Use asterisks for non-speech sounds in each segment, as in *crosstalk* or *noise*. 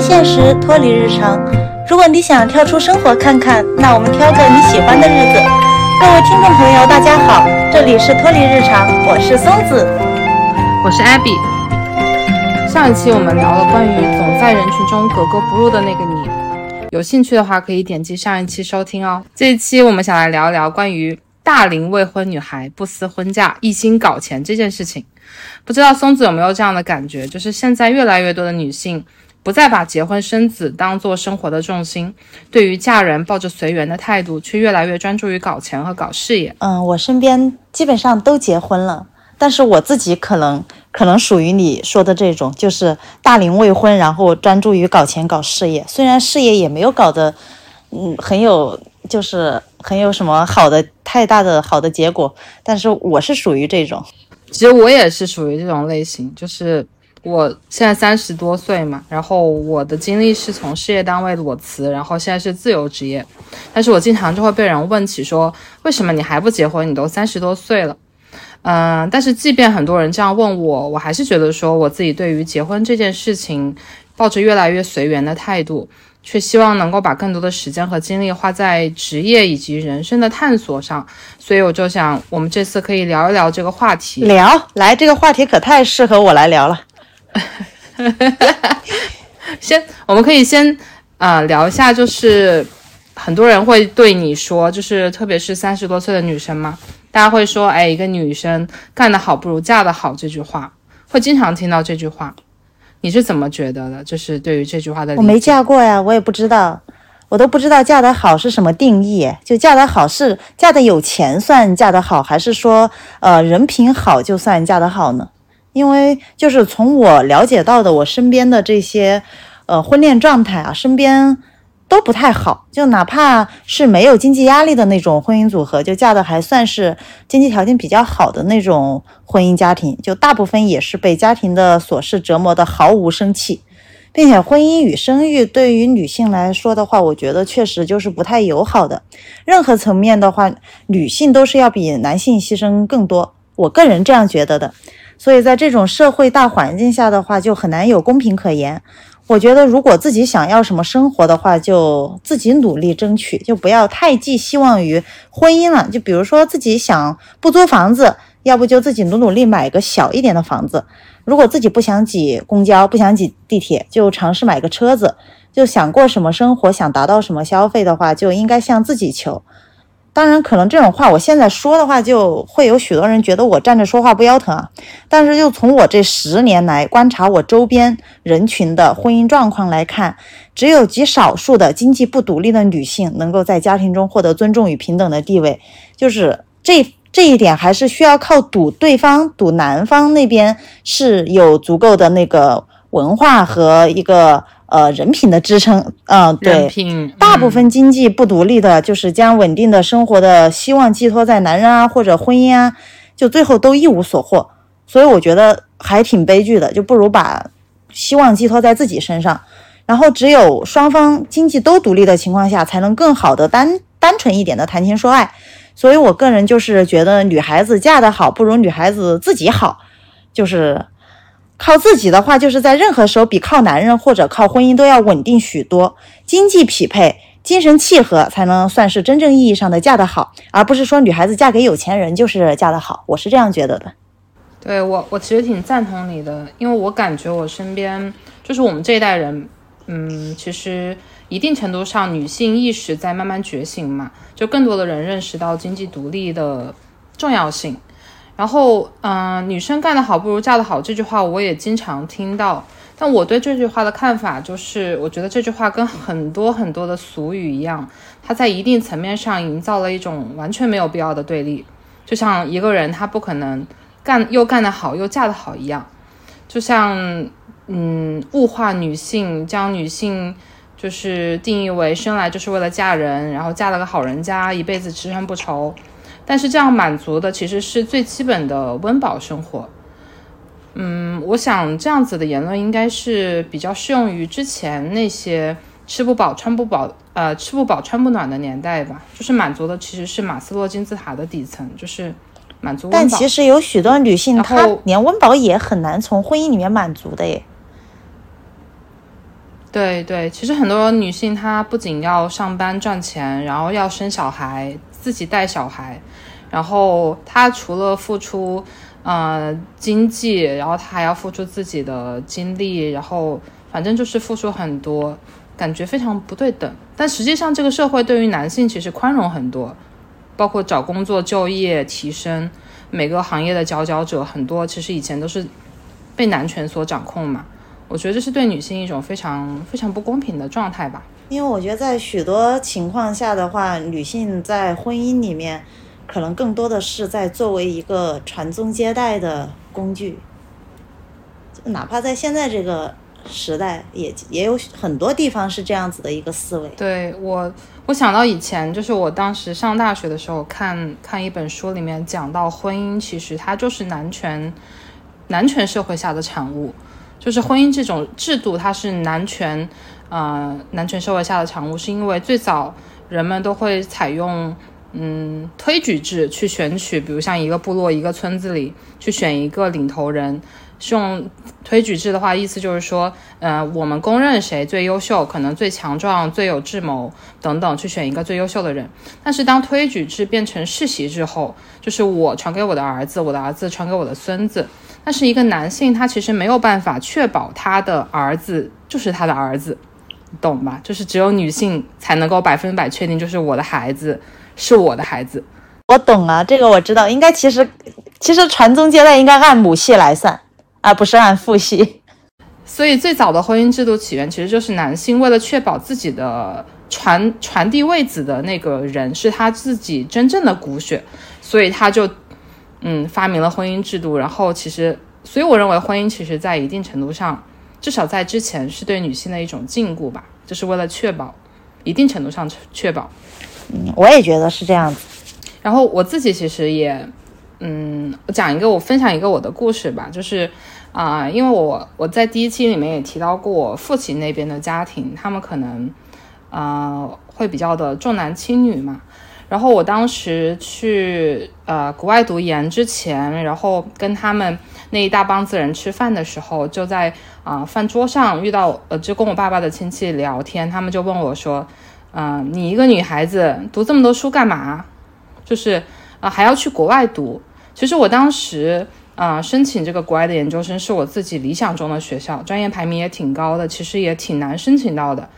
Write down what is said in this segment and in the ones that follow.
现实，脱离日常。如果你想跳出生活看看，那我们挑个你喜欢的日子。各位听众朋友，大家好，这里是脱离日常，我是松子，我是 Abby。上一期我们聊了关于总在人群中格格不入的那个你，有兴趣的话可以点击上一期收听哦。这一期我们想来聊一聊关于大龄未婚女孩不思婚嫁、一心搞钱这件事情。不知道松子有没有这样的感觉，就是现在越来越多的女性。不再把结婚生子当做生活的重心，对于嫁人抱着随缘的态度，却越来越专注于搞钱和搞事业。嗯，我身边基本上都结婚了，但是我自己可能可能属于你说的这种，就是大龄未婚，然后专注于搞钱搞事业。虽然事业也没有搞得，嗯，很有，就是很有什么好的太大的好的结果，但是我是属于这种。其实我也是属于这种类型，就是。我现在三十多岁嘛，然后我的经历是从事业单位裸辞，然后现在是自由职业，但是我经常就会被人问起说，为什么你还不结婚？你都三十多岁了，嗯，但是即便很多人这样问我，我还是觉得说我自己对于结婚这件事情，抱着越来越随缘的态度，却希望能够把更多的时间和精力花在职业以及人生的探索上，所以我就想，我们这次可以聊一聊这个话题。聊，来，这个话题可太适合我来聊了。*laughs* 先，我们可以先啊聊一下，就是很多人会对你说，就是特别是三十多岁的女生嘛，大家会说，哎，一个女生干得好不如嫁得好这句话，会经常听到这句话。你是怎么觉得的？就是对于这句话的，我没嫁过呀，我也不知道，我都不知道嫁得好是什么定义。就嫁得好是嫁得有钱算嫁得好，还是说呃人品好就算嫁得好呢？因为就是从我了解到的，我身边的这些，呃，婚恋状态啊，身边都不太好。就哪怕是没有经济压力的那种婚姻组合，就嫁的还算是经济条件比较好的那种婚姻家庭，就大部分也是被家庭的琐事折磨的毫无生气，并且婚姻与生育对于女性来说的话，我觉得确实就是不太友好的。任何层面的话，女性都是要比男性牺牲更多，我个人这样觉得的。所以在这种社会大环境下的话，就很难有公平可言。我觉得，如果自己想要什么生活的话，就自己努力争取，就不要太寄希望于婚姻了。就比如说，自己想不租房子，要不就自己努努力买个小一点的房子。如果自己不想挤公交，不想挤地铁，就尝试买个车子。就想过什么生活，想达到什么消费的话，就应该向自己求。当然，可能这种话我现在说的话，就会有许多人觉得我站着说话不腰疼啊。但是，就从我这十年来观察我周边人群的婚姻状况来看，只有极少数的经济不独立的女性能够在家庭中获得尊重与平等的地位。就是这这一点，还是需要靠赌对方，赌男方那边是有足够的那个文化和一个。呃，人品的支撑，嗯，对，大部分经济不独立的，就是将稳定的生活的希望寄托在男人啊或者婚姻啊，就最后都一无所获。所以我觉得还挺悲剧的，就不如把希望寄托在自己身上。然后只有双方经济都独立的情况下，才能更好的单单纯一点的谈情说爱。所以我个人就是觉得，女孩子嫁得好不如女孩子自己好，就是。靠自己的话，就是在任何时候比靠男人或者靠婚姻都要稳定许多。经济匹配、精神契合，才能算是真正意义上的嫁得好，而不是说女孩子嫁给有钱人就是嫁得好。我是这样觉得的。对我，我其实挺赞同你的，因为我感觉我身边就是我们这一代人，嗯，其实一定程度上女性意识在慢慢觉醒嘛，就更多的人认识到经济独立的重要性。然后，嗯，女生干得好不如嫁得好这句话我也经常听到，但我对这句话的看法就是，我觉得这句话跟很多很多的俗语一样，它在一定层面上营造了一种完全没有必要的对立，就像一个人他不可能干又干得好又嫁得好一样，就像，嗯，物化女性，将女性就是定义为生来就是为了嫁人，然后嫁了个好人家，一辈子吃穿不愁。但是这样满足的其实是最基本的温饱生活。嗯，我想这样子的言论应该是比较适用于之前那些吃不饱穿不饱，呃，吃不饱穿不暖的年代吧。就是满足的其实是马斯洛金字塔的底层，就是满足温饱。但其实有许多女性，她连温饱也很难从婚姻里面满足的耶。对对，其实很多女性她不仅要上班赚钱，然后要生小孩，自己带小孩，然后他除了付出呃经济，然后他还要付出自己的精力，然后反正就是付出很多，感觉非常不对等。但实际上，这个社会对于男性其实宽容很多，包括找工作、就业、提升，每个行业的佼佼者很多，其实以前都是被男权所掌控嘛。我觉得这是对女性一种非常非常不公平的状态吧。因为我觉得在许多情况下的话，女性在婚姻里面，可能更多的是在作为一个传宗接代的工具。哪怕在现在这个时代，也也有很多地方是这样子的一个思维。对我，我想到以前，就是我当时上大学的时候，看看一本书，里面讲到婚姻，其实它就是男权男权社会下的产物。就是婚姻这种制度，它是男权，呃，男权社会下的产物，是因为最早人们都会采用，嗯，推举制去选取，比如像一个部落、一个村子里去选一个领头人，是用推举制的话，意思就是说，呃，我们公认谁最优秀，可能最强壮、最有智谋等等，去选一个最优秀的人。但是当推举制变成世袭之后，就是我传给我的儿子，我的儿子传给我的孙子。但是一个男性，他其实没有办法确保他的儿子就是他的儿子，懂吧？就是只有女性才能够百分百确定，就是我的孩子是我的孩子。我懂啊，这个我知道。应该其实其实传宗接代应该按母系来算，而不是按父系。所以最早的婚姻制度起源其实就是男性为了确保自己的传传递位子的那个人是他自己真正的骨血，所以他就。嗯，发明了婚姻制度，然后其实，所以我认为婚姻其实在一定程度上，至少在之前是对女性的一种禁锢吧，就是为了确保一定程度上确保。我也觉得是这样子。然后我自己其实也，嗯，讲一个我分享一个我的故事吧，就是啊，因为我我在第一期里面也提到过，我父亲那边的家庭，他们可能啊会比较的重男轻女嘛。然后我当时去呃国外读研之前，然后跟他们那一大帮子人吃饭的时候，就在啊饭桌上遇到呃就跟我爸爸的亲戚聊天，他们就问我说，嗯，你一个女孩子读这么多书干嘛？就是啊还要去国外读。其实我当时啊申请这个国外的研究生是我自己理想中的学校，专业排名也挺高的，其实也挺难申请到的。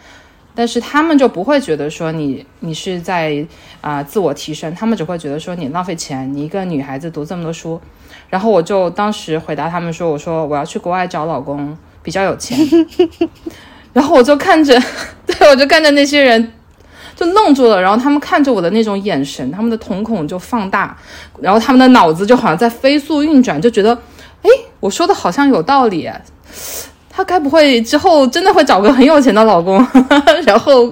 但是他们就不会觉得说你你是在啊自我提升，他们只会觉得说你浪费钱，你一个女孩子读这么多书。然后我就当时回答他们说，我说我要去国外找老公，比较有钱。*laughs* 然后我就看着，*laughs* 对我就看着那些人就愣住了，然后他们看着我的那种眼神，他们的瞳孔就放大，然后他们的脑子就好像在飞速运转，就觉得，哎，我说的好像有道理。他该不会之后真的会找个很有钱的老公，*laughs* 然后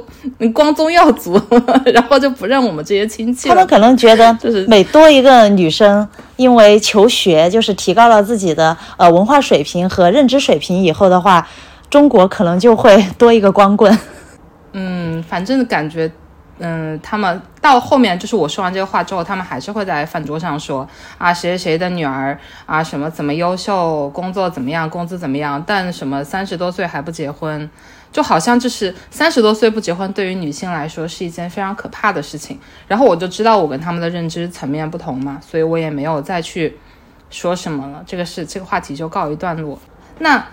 光宗耀祖，然后就不认我们这些亲戚他们可能觉得，就是每多一个女生，因为求学就是提高了自己的呃文化水平和认知水平以后的话，中国可能就会多一个光棍。嗯，反正感觉。嗯，他们到后面就是我说完这个话之后，他们还是会在饭桌上说啊，谁谁谁的女儿啊，什么怎么优秀，工作怎么样，工资怎么样，但什么三十多岁还不结婚，就好像就是三十多岁不结婚对于女性来说是一件非常可怕的事情。然后我就知道我跟他们的认知层面不同嘛，所以我也没有再去说什么了。这个是这个话题就告一段落。那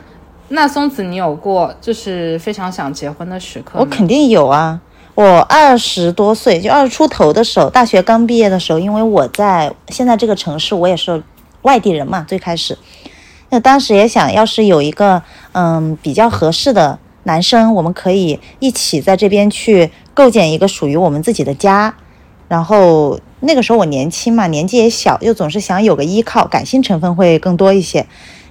那松子，你有过就是非常想结婚的时刻我肯定有啊。我二十多岁，就二十出头的时候，大学刚毕业的时候，因为我在现在这个城市，我也是外地人嘛。最开始，那当时也想要是有一个嗯比较合适的男生，我们可以一起在这边去构建一个属于我们自己的家。然后那个时候我年轻嘛，年纪也小，又总是想有个依靠，感性成分会更多一些。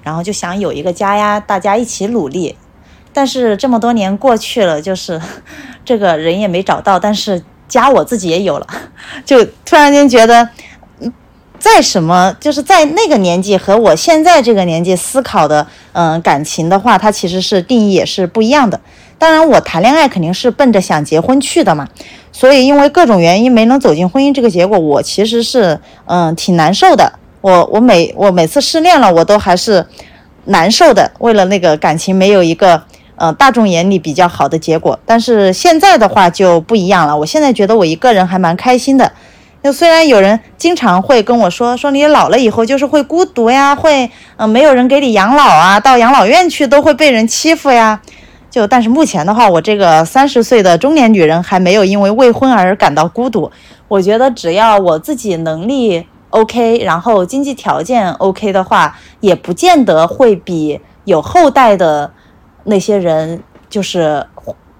然后就想有一个家呀，大家一起努力。但是这么多年过去了，就是 *laughs* 这个人也没找到，但是家我自己也有了，*laughs* 就突然间觉得，在什么就是在那个年纪和我现在这个年纪思考的，嗯，感情的话，它其实是定义也是不一样的。当然，我谈恋爱肯定是奔着想结婚去的嘛，所以因为各种原因没能走进婚姻这个结果，我其实是嗯挺难受的。我我每我每次失恋了，我都还是难受的，为了那个感情没有一个。呃大众眼里比较好的结果。但是现在的话就不一样了，我现在觉得我一个人还蛮开心的。就虽然有人经常会跟我说，说你老了以后就是会孤独呀，会嗯没有人给你养老啊，到养老院去都会被人欺负呀。就但是目前的话，我这个三十岁的中年女人还没有因为未婚而感到孤独。我觉得只要我自己能力 OK，然后经济条件 OK 的话，也不见得会比有后代的那些人就是。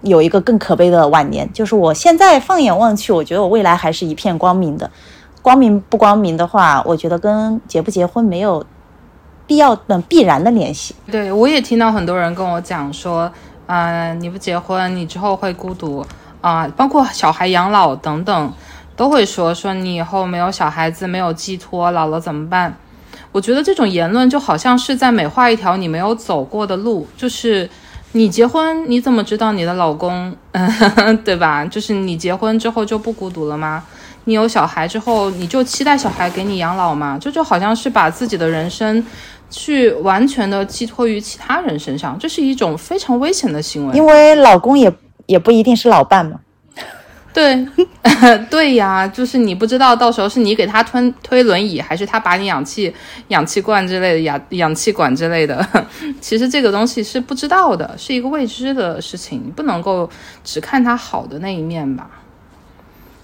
有一个更可悲的晚年，就是我现在放眼望去，我觉得我未来还是一片光明的。光明不光明的话，我觉得跟结不结婚没有必要的必然的联系。对我也听到很多人跟我讲说，呃，你不结婚，你之后会孤独啊，包括小孩养老等等，都会说说你以后没有小孩子，没有寄托，老了怎么办？我觉得这种言论就好像是在美化一条你没有走过的路，就是。你结婚，你怎么知道你的老公，*laughs* 对吧？就是你结婚之后就不孤独了吗？你有小孩之后，你就期待小孩给你养老吗？这就好像是把自己的人生去完全的寄托于其他人身上，这是一种非常危险的行为。因为老公也也不一定是老伴嘛。对，*laughs* 对呀，就是你不知道到时候是你给他推推轮椅，还是他把你氧气氧气罐之类的氧氧气管之类的。*laughs* 其实这个东西是不知道的，是一个未知的事情，你不能够只看他好的那一面吧。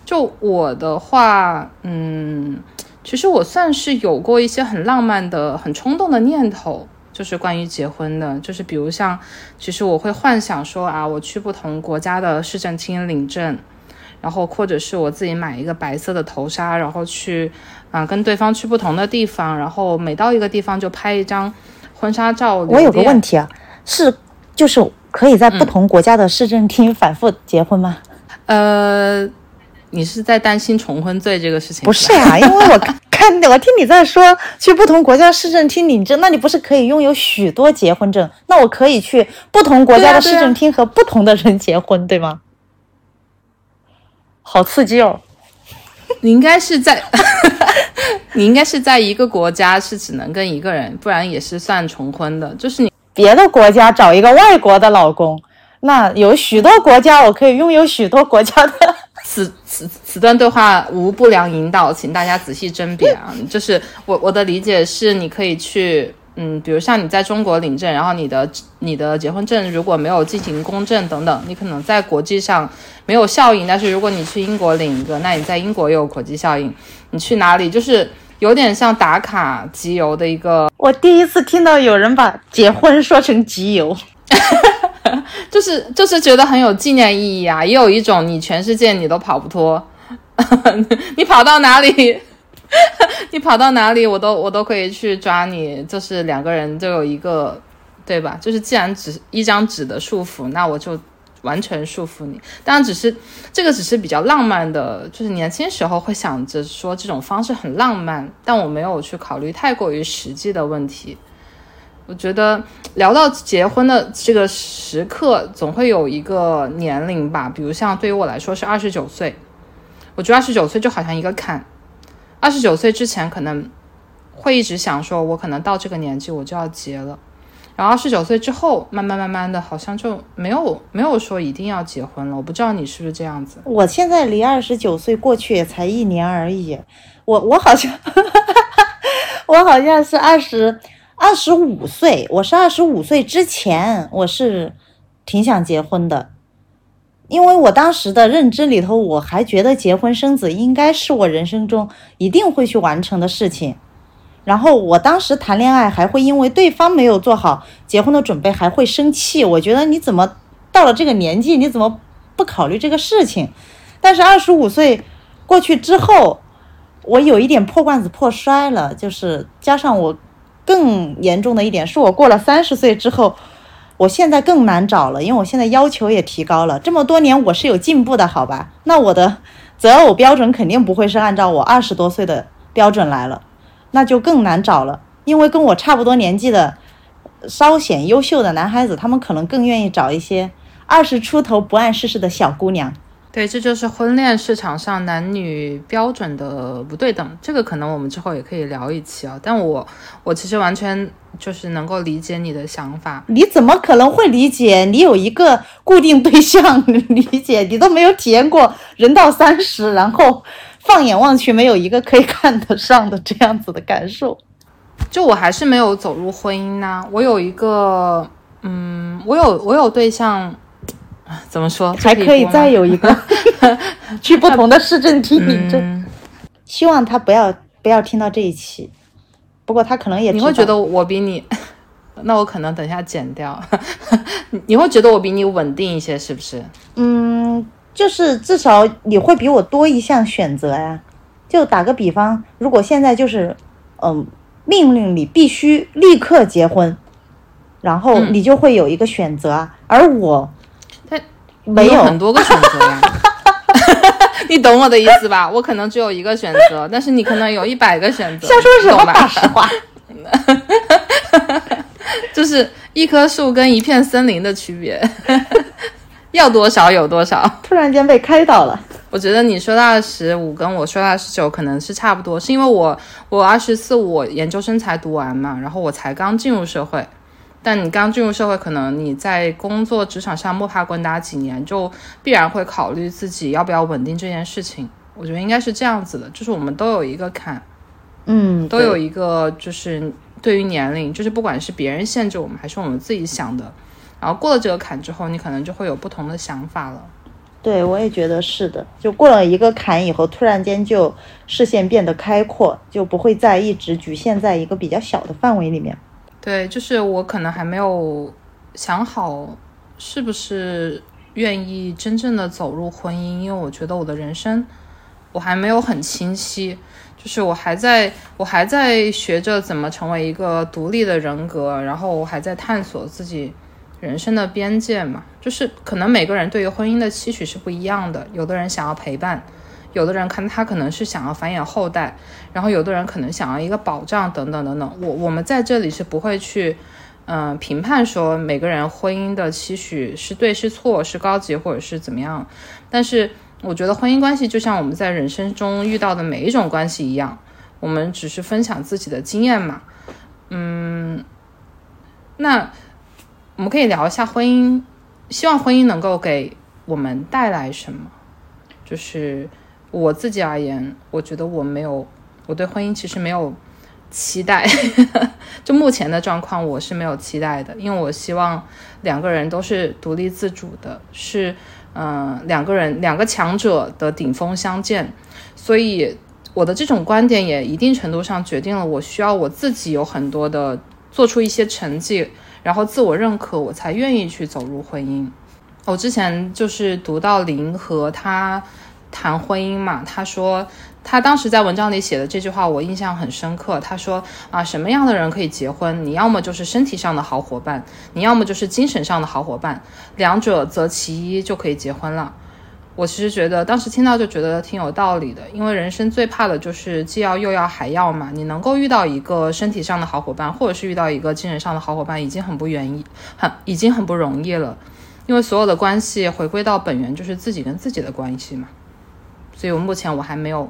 就我的话，嗯，其实我算是有过一些很浪漫的、很冲动的念头，就是关于结婚的，就是比如像，其实我会幻想说啊，我去不同国家的市政厅领证。然后，或者是我自己买一个白色的头纱，然后去，啊，跟对方去不同的地方，然后每到一个地方就拍一张婚纱照。我有个问题啊，是就是可以在不同国家的市政厅反复结婚吗？呃，你是在担心重婚罪这个事情？不是呀，因为我 *laughs* 看我听你在说去不同国家市政厅领证，那你不是可以拥有许多结婚证？那我可以去不同国家的市政厅和不同的人结婚，对吗？好刺激哦！你应该是在，*laughs* 你应该是在一个国家是只能跟一个人，不然也是算重婚的。就是你别的国家找一个外国的老公，那有许多国家我可以拥有许多国家的。*laughs* 此此此段对话无不良引导，请大家仔细甄别啊！就是我我的理解是，你可以去。嗯，比如像你在中国领证，然后你的你的结婚证如果没有进行公证等等，你可能在国际上没有效应。但是如果你去英国领一个，那你在英国又有国际效应。你去哪里就是有点像打卡集邮的一个。我第一次听到有人把结婚说成集邮，就是 *laughs* 就是觉得很有纪念意义啊，也有一种你全世界你都跑不脱，*laughs* 你跑到哪里？*laughs* 你跑到哪里，我都我都可以去抓你。就是两个人都有一个，对吧？就是既然只一张纸的束缚，那我就完全束缚你。当然，只是这个只是比较浪漫的，就是年轻时候会想着说这种方式很浪漫，但我没有去考虑太过于实际的问题。我觉得聊到结婚的这个时刻，总会有一个年龄吧，比如像对于我来说是二十九岁，我觉得二十九岁就好像一个坎。二十九岁之前可能会一直想说，我可能到这个年纪我就要结了，然后二十九岁之后，慢慢慢慢的，好像就没有没有说一定要结婚了。我不知道你是不是这样子。我现在离二十九岁过去也才一年而已，我我好像 *laughs* 我好像是二十二十五岁，我是二十五岁之前我是挺想结婚的。因为我当时的认知里头，我还觉得结婚生子应该是我人生中一定会去完成的事情。然后我当时谈恋爱还会因为对方没有做好结婚的准备还会生气。我觉得你怎么到了这个年纪，你怎么不考虑这个事情？但是二十五岁过去之后，我有一点破罐子破摔了，就是加上我更严重的一点，是我过了三十岁之后。我现在更难找了，因为我现在要求也提高了。这么多年我是有进步的，好吧？那我的择偶标准肯定不会是按照我二十多岁的标准来了，那就更难找了。因为跟我差不多年纪的稍显优秀的男孩子，他们可能更愿意找一些二十出头不谙世事的小姑娘。对，这就是婚恋市场上男女标准的不对等。这个可能我们之后也可以聊一期啊。但我我其实完全就是能够理解你的想法。你怎么可能会理解？你有一个固定对象，*laughs* 理解你都没有体验过人到三十，然后放眼望去没有一个可以看得上的这样子的感受。就我还是没有走入婚姻呢。我有一个，嗯，我有我有对象。怎么说？还可以再有一个 *laughs* 去不同的市政厅领证。希望他不要不要听到这一期。不过他可能也你会觉得我比你，*laughs* 那我可能等下剪掉。*laughs* 你会觉得我比你稳定一些，是不是？嗯，就是至少你会比我多一项选择呀。就打个比方，如果现在就是嗯命令你必须立刻结婚，然后你就会有一个选择啊，而我。没有很多个选择呀，*laughs* 你懂我的意思吧？我可能只有一个选择，*laughs* 但是你可能有一百个选择，瞎说什么大实话？*laughs* 就是一棵树跟一片森林的区别，要多少有多少。突然间被开导了。我觉得你说的二十五跟我说的二十九可能是差不多，是因为我我二十四我研究生才读完嘛，然后我才刚进入社会。但你刚进入社会，可能你在工作职场上摸爬滚打几年，就必然会考虑自己要不要稳定这件事情。我觉得应该是这样子的，就是我们都有一个坎，嗯，都有一个就是对于年龄，就是不管是别人限制我们，还是我们自己想的，然后过了这个坎之后，你可能就会有不同的想法了。对，我也觉得是的，就过了一个坎以后，突然间就视线变得开阔，就不会再一直局限在一个比较小的范围里面。对，就是我可能还没有想好是不是愿意真正的走入婚姻，因为我觉得我的人生我还没有很清晰，就是我还在我还在学着怎么成为一个独立的人格，然后我还在探索自己人生的边界嘛，就是可能每个人对于婚姻的期许是不一样的，有的人想要陪伴。有的人看他可能是想要繁衍后代，然后有的人可能想要一个保障等等等等。我我们在这里是不会去，嗯，评判说每个人婚姻的期许是对是错，是高级或者是怎么样。但是我觉得婚姻关系就像我们在人生中遇到的每一种关系一样，我们只是分享自己的经验嘛。嗯，那我们可以聊一下婚姻，希望婚姻能够给我们带来什么，就是。我自己而言，我觉得我没有，我对婚姻其实没有期待。*laughs* 就目前的状况，我是没有期待的，因为我希望两个人都是独立自主的，是嗯两个人两个强者的顶峰相见。所以我的这种观点也一定程度上决定了我需要我自己有很多的做出一些成绩，然后自我认可，我才愿意去走入婚姻。我之前就是读到林和他。谈婚姻嘛，他说他当时在文章里写的这句话我印象很深刻。他说啊，什么样的人可以结婚？你要么就是身体上的好伙伴，你要么就是精神上的好伙伴，两者择其一就可以结婚了。我其实觉得当时听到就觉得挺有道理的，因为人生最怕的就是既要又要还要嘛。你能够遇到一个身体上的好伙伴，或者是遇到一个精神上的好伙伴，已经很不愿意，很已经很不容易了。因为所有的关系回归到本源就是自己跟自己的关系嘛。所以，我目前我还没有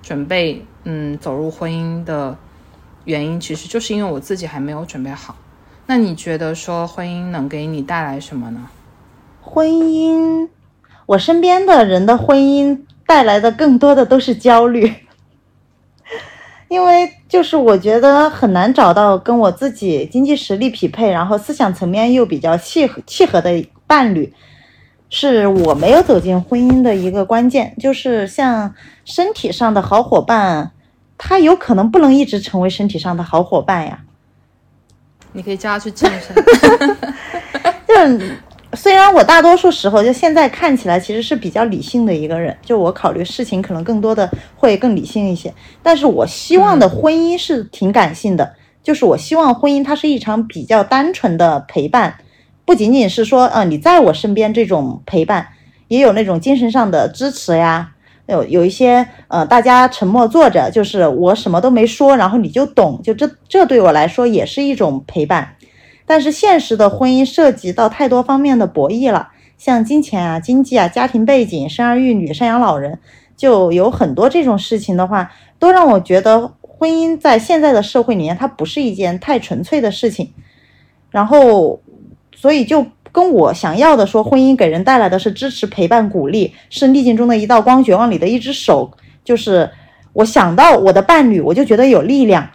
准备，嗯，走入婚姻的原因，其实就是因为我自己还没有准备好。那你觉得说婚姻能给你带来什么呢？婚姻，我身边的人的婚姻带来的更多的都是焦虑，*laughs* 因为就是我觉得很难找到跟我自己经济实力匹配，然后思想层面又比较契合契合的伴侣。是我没有走进婚姻的一个关键，就是像身体上的好伙伴，他有可能不能一直成为身体上的好伙伴呀。你可以叫他去健身。*laughs* 就虽然我大多数时候就现在看起来其实是比较理性的一个人，就我考虑事情可能更多的会更理性一些，但是我希望的婚姻是挺感性的，就是我希望婚姻它是一场比较单纯的陪伴。不仅仅是说，呃，你在我身边这种陪伴，也有那种精神上的支持呀。有有一些，呃，大家沉默坐着，就是我什么都没说，然后你就懂，就这这对我来说也是一种陪伴。但是现实的婚姻涉及到太多方面的博弈了，像金钱啊、经济啊、家庭背景、生儿育女、赡养老人，就有很多这种事情的话，都让我觉得婚姻在现在的社会里面，它不是一件太纯粹的事情。然后，所以就跟我想要的说，婚姻给人带来的是支持、陪伴、鼓励，是逆境中的一道光，绝望里的一只手。就是我想到我的伴侣，我就觉得有力量，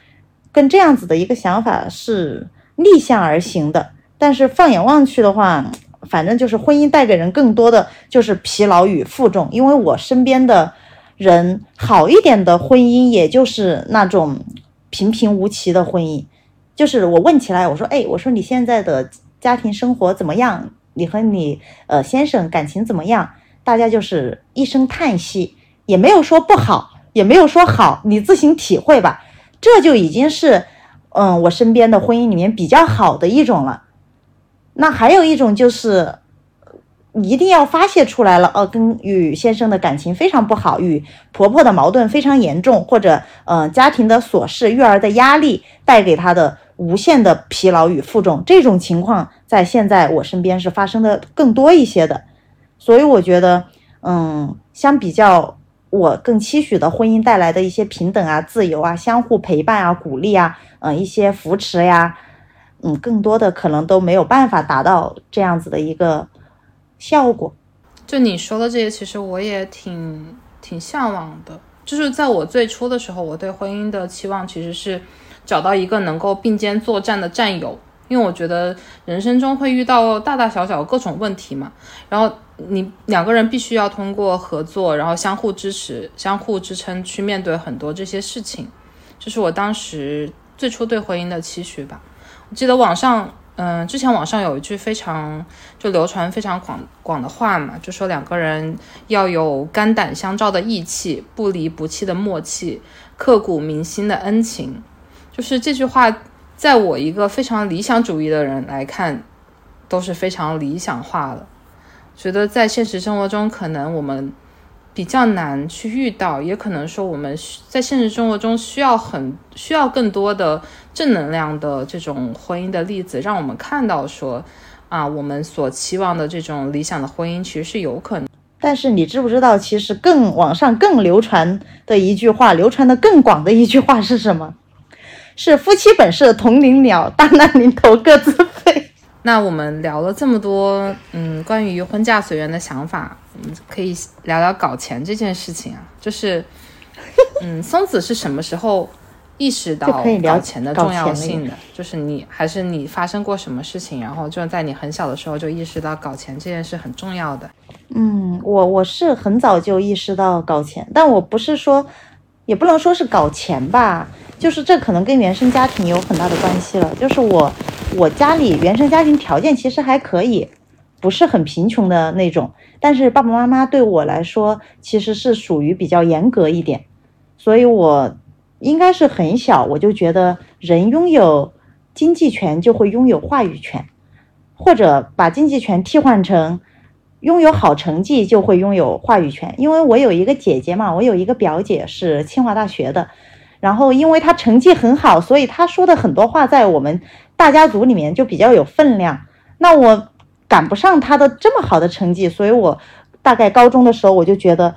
跟这样子的一个想法是逆向而行的。但是放眼望去的话，反正就是婚姻带给人更多的就是疲劳与负重。因为我身边的人好一点的婚姻，也就是那种平平无奇的婚姻。就是我问起来，我说，哎，我说你现在的家庭生活怎么样？你和你呃先生感情怎么样？大家就是一声叹息，也没有说不好，也没有说好，你自行体会吧。这就已经是，嗯，我身边的婚姻里面比较好的一种了。那还有一种就是。一定要发泄出来了哦，跟与先生的感情非常不好，与婆婆的矛盾非常严重，或者呃家庭的琐事、育儿的压力带给他的无限的疲劳与负重，这种情况在现在我身边是发生的更多一些的。所以我觉得，嗯，相比较我更期许的婚姻带来的一些平等啊、自由啊、相互陪伴啊、鼓励啊，嗯，一些扶持呀，嗯，更多的可能都没有办法达到这样子的一个。效果，就你说的这些，其实我也挺挺向往的。就是在我最初的时候，我对婚姻的期望其实是找到一个能够并肩作战的战友，因为我觉得人生中会遇到大大小小各种问题嘛。然后你两个人必须要通过合作，然后相互支持、相互支撑去面对很多这些事情。这是我当时最初对婚姻的期许吧。我记得网上。嗯，之前网上有一句非常就流传非常广广的话嘛，就说两个人要有肝胆相照的义气，不离不弃的默契，刻骨铭心的恩情。就是这句话，在我一个非常理想主义的人来看，都是非常理想化的。觉得在现实生活中，可能我们。比较难去遇到，也可能说我们在现实生活中需要很需要更多的正能量的这种婚姻的例子，让我们看到说，啊，我们所期望的这种理想的婚姻其实是有可能。但是你知不知道，其实更网上更流传的一句话，流传的更广的一句话是什么？是夫妻本是同林鸟，大难临头各自飞。那我们聊了这么多，嗯，关于婚嫁随缘的想法，我们可以聊聊搞钱这件事情啊。就是，嗯，松子是什么时候意识到搞钱的重要性的？就是你还是你发生过什么事情，然后就在你很小的时候就意识到搞钱这件事很重要的？嗯，我我是很早就意识到搞钱，但我不是说，也不能说是搞钱吧，就是这可能跟原生家庭有很大的关系了，就是我。我家里原生家庭条件其实还可以，不是很贫穷的那种。但是爸爸妈妈对我来说其实是属于比较严格一点，所以我应该是很小我就觉得人拥有经济权就会拥有话语权，或者把经济权替换成拥有好成绩就会拥有话语权。因为我有一个姐姐嘛，我有一个表姐是清华大学的，然后因为她成绩很好，所以她说的很多话在我们。大家族里面就比较有分量，那我赶不上他的这么好的成绩，所以我大概高中的时候我就觉得，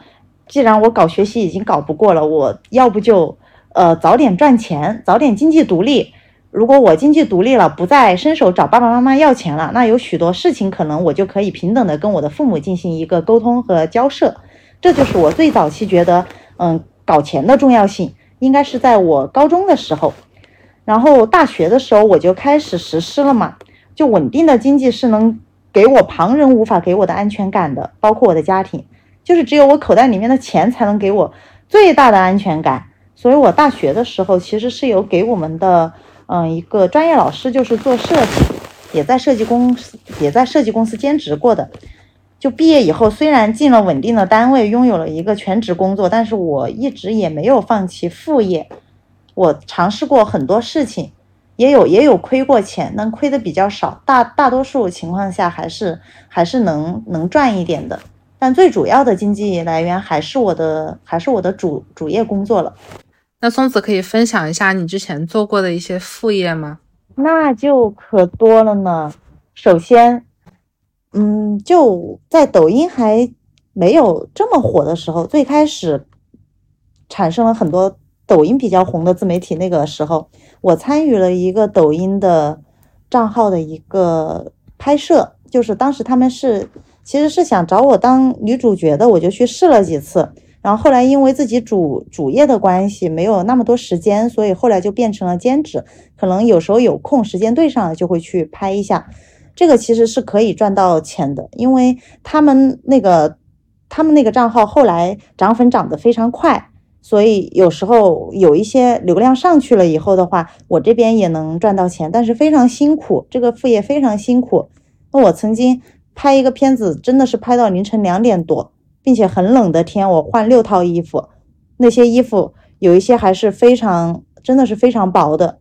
既然我搞学习已经搞不过了，我要不就呃早点赚钱，早点经济独立。如果我经济独立了，不再伸手找爸爸妈妈要钱了，那有许多事情可能我就可以平等的跟我的父母进行一个沟通和交涉。这就是我最早期觉得，嗯，搞钱的重要性，应该是在我高中的时候。然后大学的时候我就开始实施了嘛，就稳定的经济是能给我旁人无法给我的安全感的，包括我的家庭，就是只有我口袋里面的钱才能给我最大的安全感。所以我大学的时候其实是有给我们的嗯一个专业老师，就是做设计，也在设计公司也在设计公司兼职过的。就毕业以后虽然进了稳定的单位，拥有了一个全职工作，但是我一直也没有放弃副业。我尝试过很多事情，也有也有亏过钱，但亏的比较少。大大多数情况下还是还是能能赚一点的。但最主要的经济来源还是我的还是我的主主业工作了。那松子可以分享一下你之前做过的一些副业吗？那就可多了呢。首先，嗯，就在抖音还没有这么火的时候，最开始产生了很多抖音比较红的自媒体。那个时候，我参与了一个抖音的账号的一个拍摄，就是当时他们是其实是想找我当女主角的，我就去试了几次。然后后来因为自己主主业的关系，没有那么多时间，所以后来就变成了兼职。可能有时候有空，时间对上了就会去拍一下。这个其实是可以赚到钱的，因为他们那个他们那个账号后来涨粉涨得非常快，所以有时候有一些流量上去了以后的话，我这边也能赚到钱，但是非常辛苦，这个副业非常辛苦。那我曾经拍一个片子，真的是拍到凌晨两点多。并且很冷的天，我换六套衣服，那些衣服有一些还是非常，真的是非常薄的，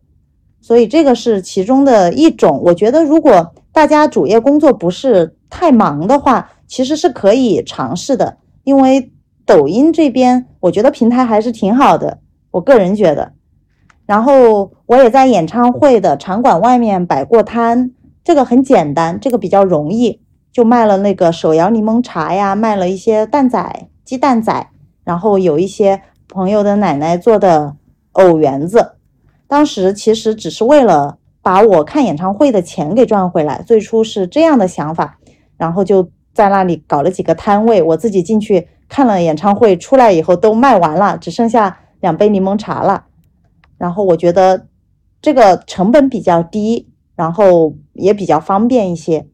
所以这个是其中的一种。我觉得如果大家主业工作不是太忙的话，其实是可以尝试的，因为抖音这边我觉得平台还是挺好的，我个人觉得。然后我也在演唱会的场馆外面摆过摊，这个很简单，这个比较容易。就卖了那个手摇柠檬茶呀，卖了一些蛋仔、鸡蛋仔，然后有一些朋友的奶奶做的藕圆子。当时其实只是为了把我看演唱会的钱给赚回来，最初是这样的想法，然后就在那里搞了几个摊位，我自己进去看了演唱会，出来以后都卖完了，只剩下两杯柠檬茶了。然后我觉得这个成本比较低，然后也比较方便一些。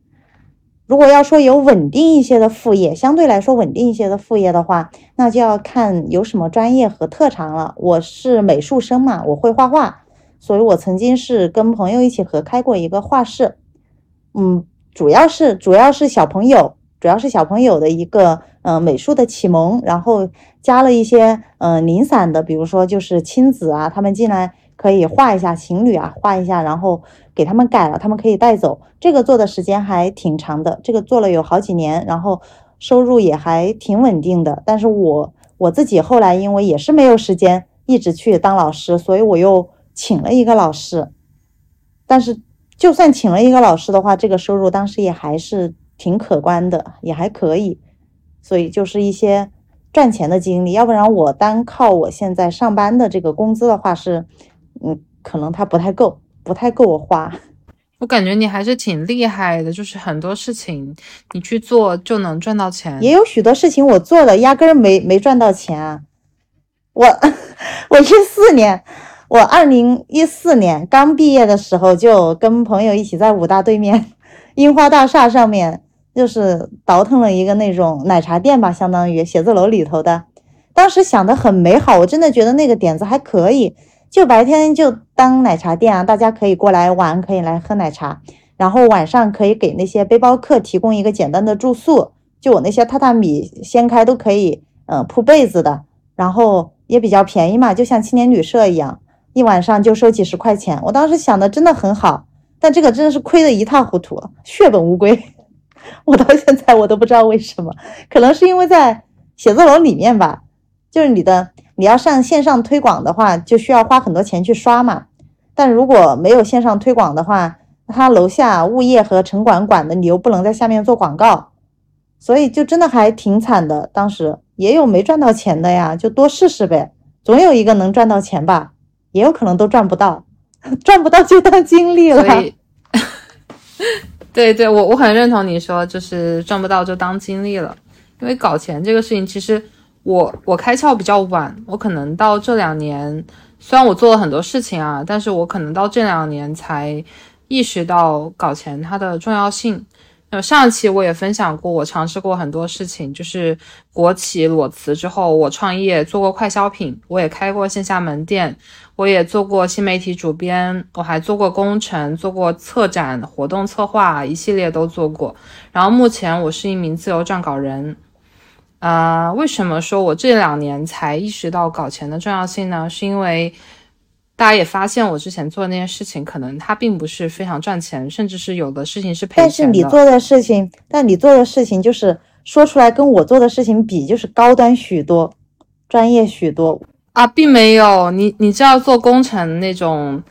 如果要说有稳定一些的副业，相对来说稳定一些的副业的话，那就要看有什么专业和特长了。我是美术生嘛，我会画画，所以我曾经是跟朋友一起合开过一个画室。嗯，主要是主要是小朋友，主要是小朋友的一个嗯美术的启蒙，然后加了一些嗯零散的，比如说就是亲子啊，他们进来。可以画一下情侣啊，画一下，然后给他们改了，他们可以带走。这个做的时间还挺长的，这个做了有好几年，然后收入也还挺稳定的。但是我我自己后来因为也是没有时间一直去当老师，所以我又请了一个老师。但是就算请了一个老师的话，这个收入当时也还是挺可观的，也还可以。所以就是一些赚钱的经历，要不然我单靠我现在上班的这个工资的话是。嗯，可能他不太够，不太够我花。*laughs* 我感觉你还是挺厉害的，就是很多事情你去做就能赚到钱。也有许多事情我做了，压根儿没没赚到钱。我 *laughs* 我一四年，我二零一四年刚毕业的时候，就跟朋友一起在武大对面樱花大厦上面，就是倒腾了一个那种奶茶店吧，相当于写字楼里头的。当时想的很美好，我真的觉得那个点子还可以。就白天就当奶茶店啊，大家可以过来玩，可以来喝奶茶，然后晚上可以给那些背包客提供一个简单的住宿。就我那些榻榻米掀开都可以，嗯，铺被子的，然后也比较便宜嘛，就像青年旅社一样，一晚上就收几十块钱。我当时想的真的很好，但这个真的是亏得一塌糊涂，血本无归。*laughs* 我到现在我都不知道为什么，可能是因为在写字楼里面吧，就是你的。你要上线上推广的话，就需要花很多钱去刷嘛。但如果没有线上推广的话，他楼下物业和城管管的，你又不能在下面做广告，所以就真的还挺惨的。当时也有没赚到钱的呀，就多试试呗，总有一个能赚到钱吧。也有可能都赚不到，*laughs* 赚不到就当经历了。*laughs* 对对，我我很认同你说，就是赚不到就当经历了，因为搞钱这个事情其实。我我开窍比较晚，我可能到这两年，虽然我做了很多事情啊，但是我可能到这两年才意识到搞钱它的重要性。那上一期我也分享过，我尝试过很多事情，就是国企裸辞之后，我创业做过快消品，我也开过线下门店，我也做过新媒体主编，我还做过工程，做过策展活动策划，一系列都做过。然后目前我是一名自由撰稿人。啊，为什么说我这两年才意识到搞钱的重要性呢？是因为大家也发现我之前做的那些事情，可能它并不是非常赚钱，甚至是有的事情是赔钱的。但是你做的事情，但你做的事情就是说出来跟我做的事情比，就是高端许多，专业许多啊，并没有。你你知道做工程那种，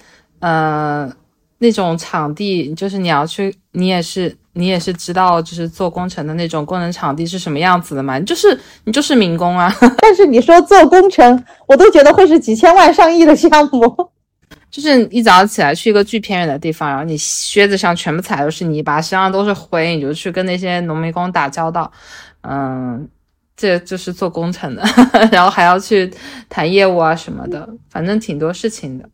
呃，那种场地，就是你要去，你也是你也是知道，就是做工程的那种工程场地是什么样子的嘛？就是你就是民工啊。*laughs* 但是你说做工程，我都觉得会是几千万上亿的项目。*laughs* 就是一早起来去一个巨偏远的地方，然后你靴子上全部踩都是泥巴，身上都是灰，你就去跟那些农民工打交道，嗯，这就是做工程的，*laughs* 然后还要去谈业务啊什么的，反正挺多事情的。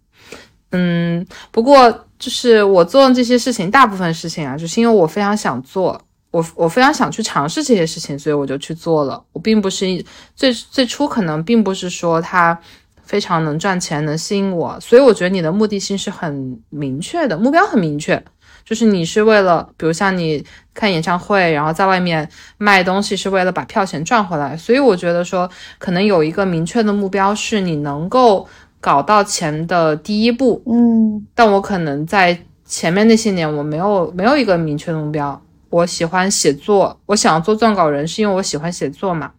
嗯，不过就是我做的这些事情，大部分事情啊，就是因为我非常想做，我我非常想去尝试这些事情，所以我就去做了。我并不是最最初可能并不是说它。非常能赚钱，能吸引我，所以我觉得你的目的性是很明确的，目标很明确，就是你是为了，比如像你看演唱会，然后在外面卖东西，是为了把票钱赚回来。所以我觉得说，可能有一个明确的目标，是你能够搞到钱的第一步。嗯，但我可能在前面那些年，我没有没有一个明确的目标。我喜欢写作，我想做撰稿人，是因为我喜欢写作嘛。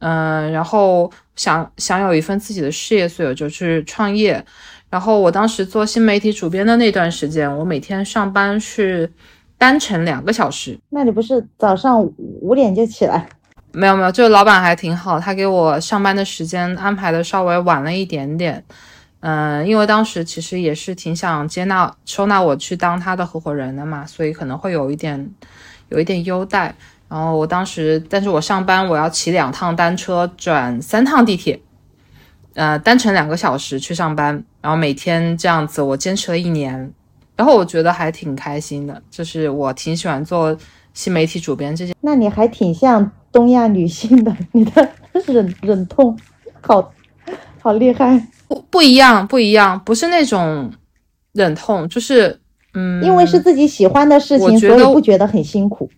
嗯，然后想想有一份自己的事业，所以我就去创业。然后我当时做新媒体主编的那段时间，我每天上班是单程两个小时。那你不是早上五点就起来？没有没有，就是老板还挺好，他给我上班的时间安排的稍微晚了一点点。嗯，因为当时其实也是挺想接纳收纳我去当他的合伙人的嘛，所以可能会有一点有一点优待。然后我当时，但是我上班我要骑两趟单车，转三趟地铁，呃，单程两个小时去上班，然后每天这样子，我坚持了一年，然后我觉得还挺开心的，就是我挺喜欢做新媒体主编这件。那你还挺像东亚女性的，*laughs* 你的忍忍痛，好，好厉害。不不一样，不一样，不是那种忍痛，就是嗯，因为是自己喜欢的事情，所以不觉得很辛苦。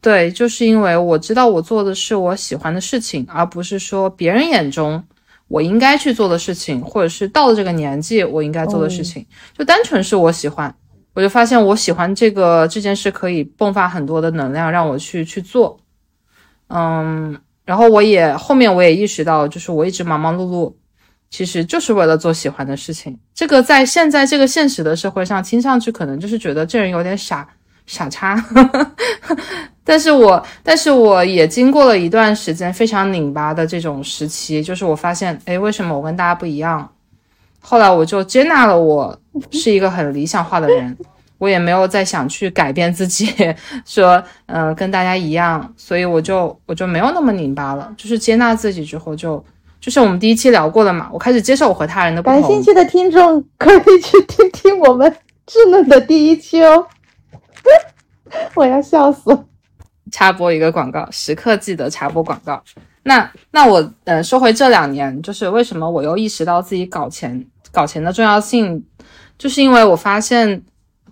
对，就是因为我知道我做的是我喜欢的事情，而不是说别人眼中我应该去做的事情，或者是到了这个年纪我应该做的事情，就单纯是我喜欢，我就发现我喜欢这个这件事可以迸发很多的能量让我去去做，嗯，然后我也后面我也意识到，就是我一直忙忙碌碌，其实就是为了做喜欢的事情。这个在现在这个现实的社会上听上去可能就是觉得这人有点傻傻叉。*laughs* 但是我，但是我也经过了一段时间非常拧巴的这种时期，就是我发现，哎，为什么我跟大家不一样？后来我就接纳了我 *laughs* 是一个很理想化的人，我也没有再想去改变自己，*laughs* 说，嗯，跟大家一样，所以我就我就没有那么拧巴了。就是接纳自己之后，就就是我们第一期聊过了嘛，我开始接受我和他人的不同。感兴趣的听众可以去听听我们稚嫩的第一期哦，*laughs* 我要笑死。插播一个广告，时刻记得插播广告。那那我呃说回这两年，就是为什么我又意识到自己搞钱搞钱的重要性，就是因为我发现，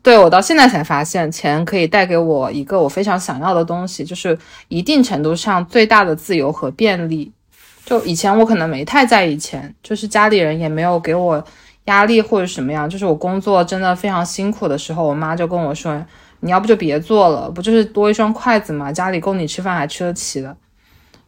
对我到现在才发现，钱可以带给我一个我非常想要的东西，就是一定程度上最大的自由和便利。就以前我可能没太在意钱，就是家里人也没有给我压力或者什么样，就是我工作真的非常辛苦的时候，我妈就跟我说。你要不就别做了，不就是多一双筷子嘛？家里供你吃饭还吃得起的。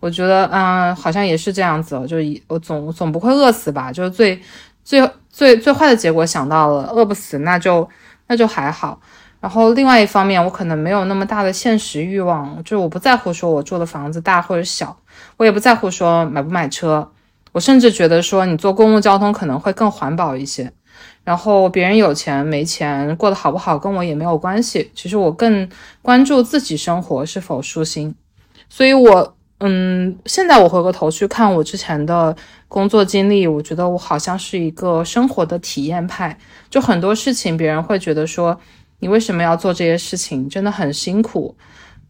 我觉得，嗯，好像也是这样子，就是我总总不会饿死吧？就是最最最最坏的结果想到了，饿不死那就那就还好。然后另外一方面，我可能没有那么大的现实欲望，就是我不在乎说我住的房子大或者小，我也不在乎说买不买车，我甚至觉得说你坐公共交通可能会更环保一些。然后别人有钱没钱，过得好不好，跟我也没有关系。其实我更关注自己生活是否舒心。所以，我嗯，现在我回过头去看我之前的工作经历，我觉得我好像是一个生活的体验派。就很多事情，别人会觉得说你为什么要做这些事情，真的很辛苦。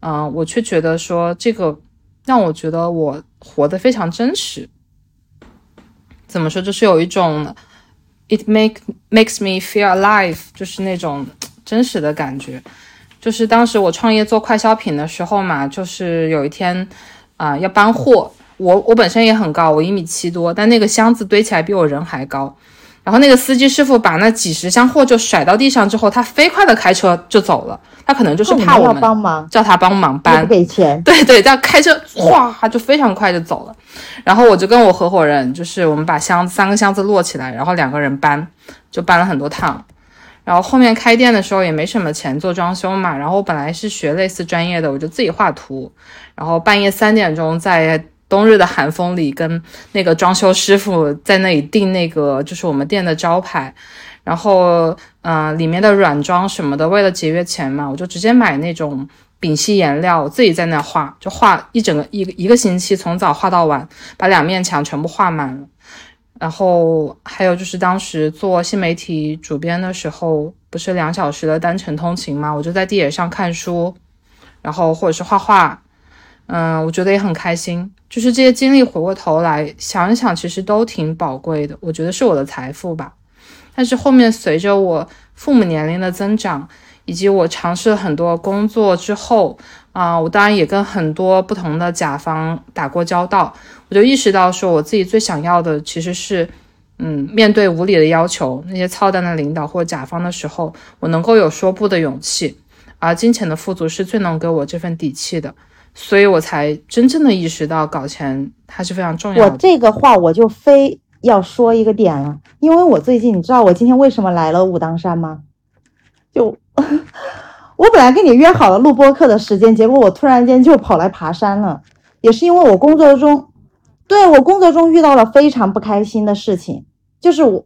嗯，我却觉得说这个让我觉得我活得非常真实。怎么说，就是有一种。It make makes me feel alive，就是那种真实的感觉。就是当时我创业做快消品的时候嘛，就是有一天啊要搬货，我我本身也很高，我一米七多，但那个箱子堆起来比我人还高。然后那个司机师傅把那几十箱货就甩到地上之后，他飞快的开车就走了。他可能就是怕我们帮忙，叫他帮忙搬，不给钱。对对，他开车哗就非常快就走了。然后我就跟我合伙人，就是我们把箱三个箱子摞起来，然后两个人搬，就搬了很多趟。然后后面开店的时候也没什么钱做装修嘛，然后我本来是学类似专业的，我就自己画图。然后半夜三点钟在冬日的寒风里，跟那个装修师傅在那里订那个就是我们店的招牌。然后，嗯，里面的软装什么的，为了节约钱嘛，我就直接买那种丙烯颜料，我自己在那画，就画一整个一一个星期，从早画到晚，把两面墙全部画满了。然后还有就是当时做新媒体主编的时候，不是两小时的单程通勤嘛，我就在地铁上看书，然后或者是画画，嗯，我觉得也很开心。就是这些经历回过头来想一想，其实都挺宝贵的，我觉得是我的财富吧。但是后面随着我父母年龄的增长，以及我尝试了很多工作之后，啊，我当然也跟很多不同的甲方打过交道，我就意识到说，我自己最想要的其实是，嗯，面对无理的要求，那些操蛋的领导或甲方的时候，我能够有说不的勇气，而金钱的富足是最能给我这份底气的，所以我才真正的意识到搞钱它是非常重要的。我这个话我就非。要说一个点了，因为我最近你知道我今天为什么来了武当山吗？就 *laughs* 我本来跟你约好了录播课的时间，结果我突然间就跑来爬山了，也是因为我工作中，对我工作中遇到了非常不开心的事情，就是我，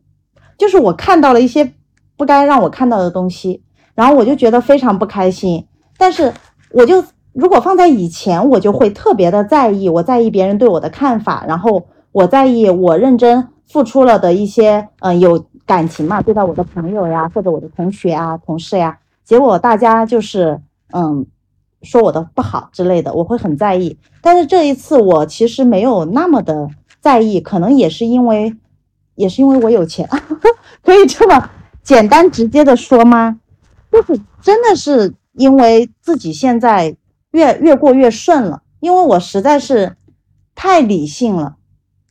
就是我看到了一些不该让我看到的东西，然后我就觉得非常不开心。但是我就如果放在以前，我就会特别的在意，我在意别人对我的看法，然后。我在意我认真付出了的一些，嗯，有感情嘛，对待我的朋友呀，或者我的同学啊、同事呀，结果大家就是，嗯，说我的不好之类的，我会很在意。但是这一次我其实没有那么的在意，可能也是因为，也是因为我有钱，*laughs* 可以这么简单直接的说吗？就是真的是因为自己现在越越过越顺了，因为我实在是太理性了。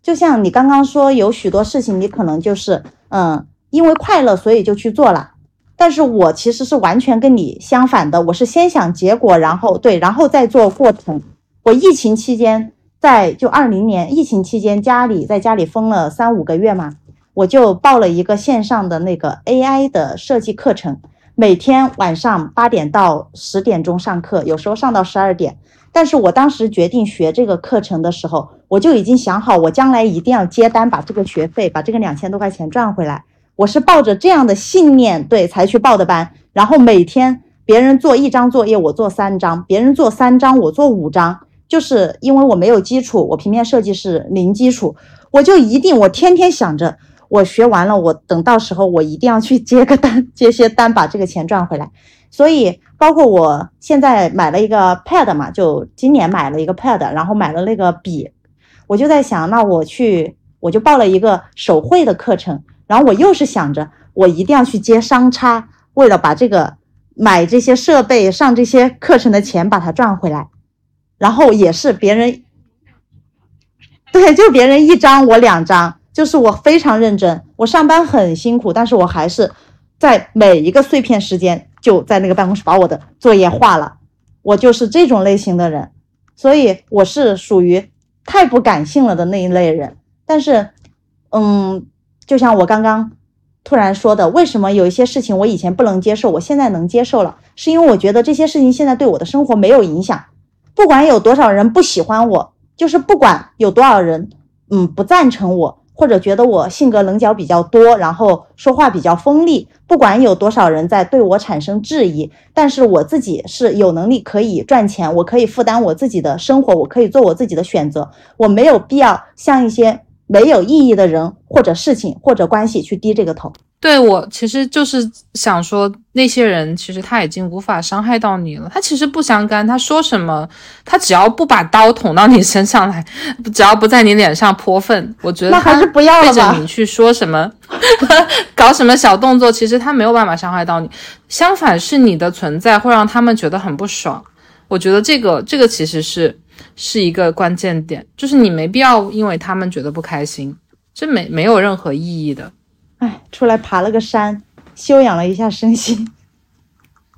就像你刚刚说，有许多事情你可能就是，嗯，因为快乐所以就去做了。但是我其实是完全跟你相反的，我是先想结果，然后对，然后再做过程。我疫情期间，在就二零年疫情期间，家里在家里封了三五个月嘛，我就报了一个线上的那个 AI 的设计课程，每天晚上八点到十点钟上课，有时候上到十二点。但是我当时决定学这个课程的时候，我就已经想好，我将来一定要接单，把这个学费，把这个两千多块钱赚回来。我是抱着这样的信念，对，才去报的班。然后每天别人做一张作业，我做三张；别人做三张，我做五张。就是因为我没有基础，我平面设计是零基础，我就一定，我天天想着，我学完了，我等到时候我一定要去接个单，接些单，把这个钱赚回来。所以。包括我现在买了一个 pad 嘛，就今年买了一个 pad，然后买了那个笔，我就在想，那我去我就报了一个手绘的课程，然后我又是想着我一定要去接商差，为了把这个买这些设备上这些课程的钱把它赚回来，然后也是别人，对，就别人一张我两张，就是我非常认真，我上班很辛苦，但是我还是在每一个碎片时间。就在那个办公室把我的作业画了，我就是这种类型的人，所以我是属于太不感性了的那一类人。但是，嗯，就像我刚刚突然说的，为什么有一些事情我以前不能接受，我现在能接受了，是因为我觉得这些事情现在对我的生活没有影响。不管有多少人不喜欢我，就是不管有多少人，嗯，不赞成我。或者觉得我性格棱角比较多，然后说话比较锋利，不管有多少人在对我产生质疑，但是我自己是有能力可以赚钱，我可以负担我自己的生活，我可以做我自己的选择，我没有必要像一些没有意义的人或者事情或者关系去低这个头。对我其实就是想说，那些人其实他已经无法伤害到你了，他其实不相干，他说什么，他只要不把刀捅到你身上来，只要不在你脸上泼粪，我觉得那还是不要了吧。你去说什么，*laughs* 搞什么小动作，其实他没有办法伤害到你，相反是你的存在会让他们觉得很不爽。我觉得这个这个其实是是一个关键点，就是你没必要因为他们觉得不开心，这没没有任何意义的。哎。出来爬了个山，休养了一下身心。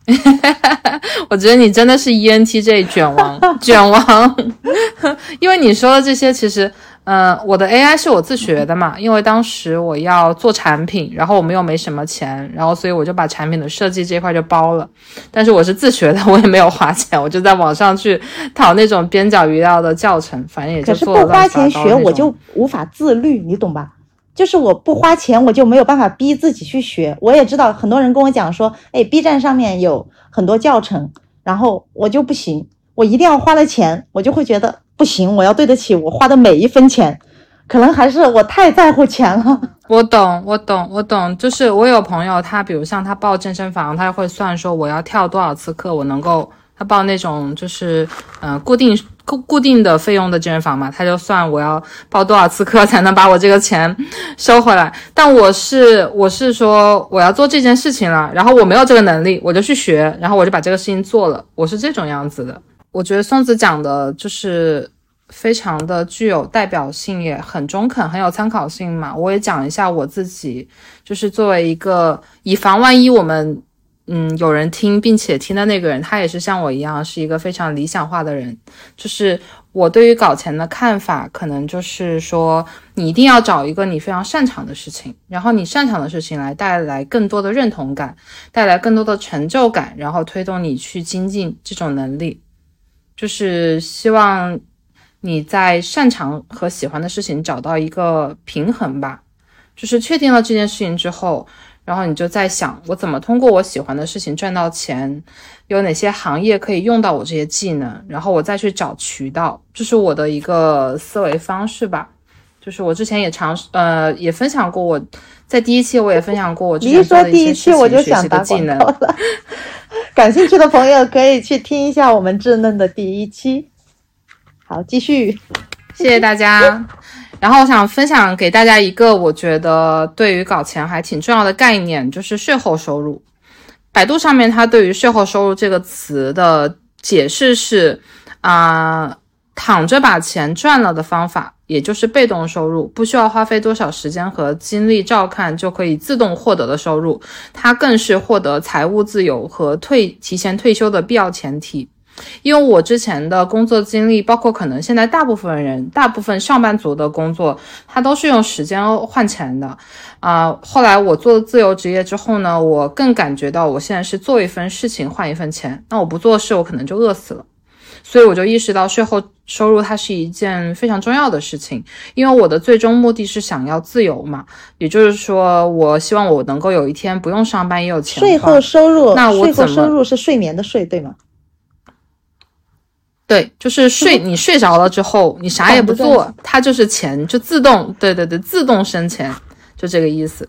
*laughs* 我觉得你真的是 ENTJ 卷王，*laughs* 卷王，*laughs* 因为你说的这些，其实，嗯，我的 AI 是我自学的嘛，因为当时我要做产品，然后我们又没什么钱，然后所以我就把产品的设计这块就包了，但是我是自学的，我也没有花钱，我就在网上去淘那种边角余料的教程，反正也就做了。可是不花钱学，我就无法自律，你懂吧？就是我不花钱，我就没有办法逼自己去学。我也知道很多人跟我讲说，哎，B 站上面有很多教程，然后我就不行，我一定要花了钱，我就会觉得不行，我要对得起我花的每一分钱。可能还是我太在乎钱了。我懂，我懂，我懂。就是我有朋友，他比如像他报健身房，他会算说我要跳多少次课，我能够。他报那种就是，嗯，固定固固定的费用的健身房嘛，他就算我要报多少次课才能把我这个钱收回来。但我是我是说我要做这件事情了，然后我没有这个能力，我就去学，然后我就把这个事情做了。我是这种样子的。我觉得松子讲的就是非常的具有代表性，也很中肯，很有参考性嘛。我也讲一下我自己，就是作为一个以防万一我们。嗯，有人听并且听的那个人，他也是像我一样，是一个非常理想化的人。就是我对于搞钱的看法，可能就是说，你一定要找一个你非常擅长的事情，然后你擅长的事情来带来更多的认同感，带来更多的成就感，然后推动你去精进这种能力。就是希望你在擅长和喜欢的事情找到一个平衡吧。就是确定了这件事情之后。然后你就在想，我怎么通过我喜欢的事情赚到钱？有哪些行业可以用到我这些技能？然后我再去找渠道，这是我的一个思维方式吧。就是我之前也尝试，呃，也分享过我在第一期我也分享过我之前做的一些学习的技能。*laughs* 感兴趣的朋友可以去听一下我们稚嫩的第一期。好，继续，谢谢大家。然后我想分享给大家一个我觉得对于搞钱还挺重要的概念，就是税后收入。百度上面它对于税后收入这个词的解释是：啊，躺着把钱赚了的方法，也就是被动收入，不需要花费多少时间和精力照看就可以自动获得的收入。它更是获得财务自由和退提前退休的必要前提。因为我之前的工作经历，包括可能现在大部分人、大部分上班族的工作，他都是用时间换钱的，啊，后来我做了自由职业之后呢，我更感觉到我现在是做一份事情换一份钱，那我不做事，我可能就饿死了，所以我就意识到税后收入它是一件非常重要的事情，因为我的最终目的是想要自由嘛，也就是说，我希望我能够有一天不用上班也有钱。税后收入，那我税后收入是睡眠的税，对吗？对，就是睡，你睡着了之后，你啥也不做，它就是钱，就自动，对对对，自动生钱，就这个意思。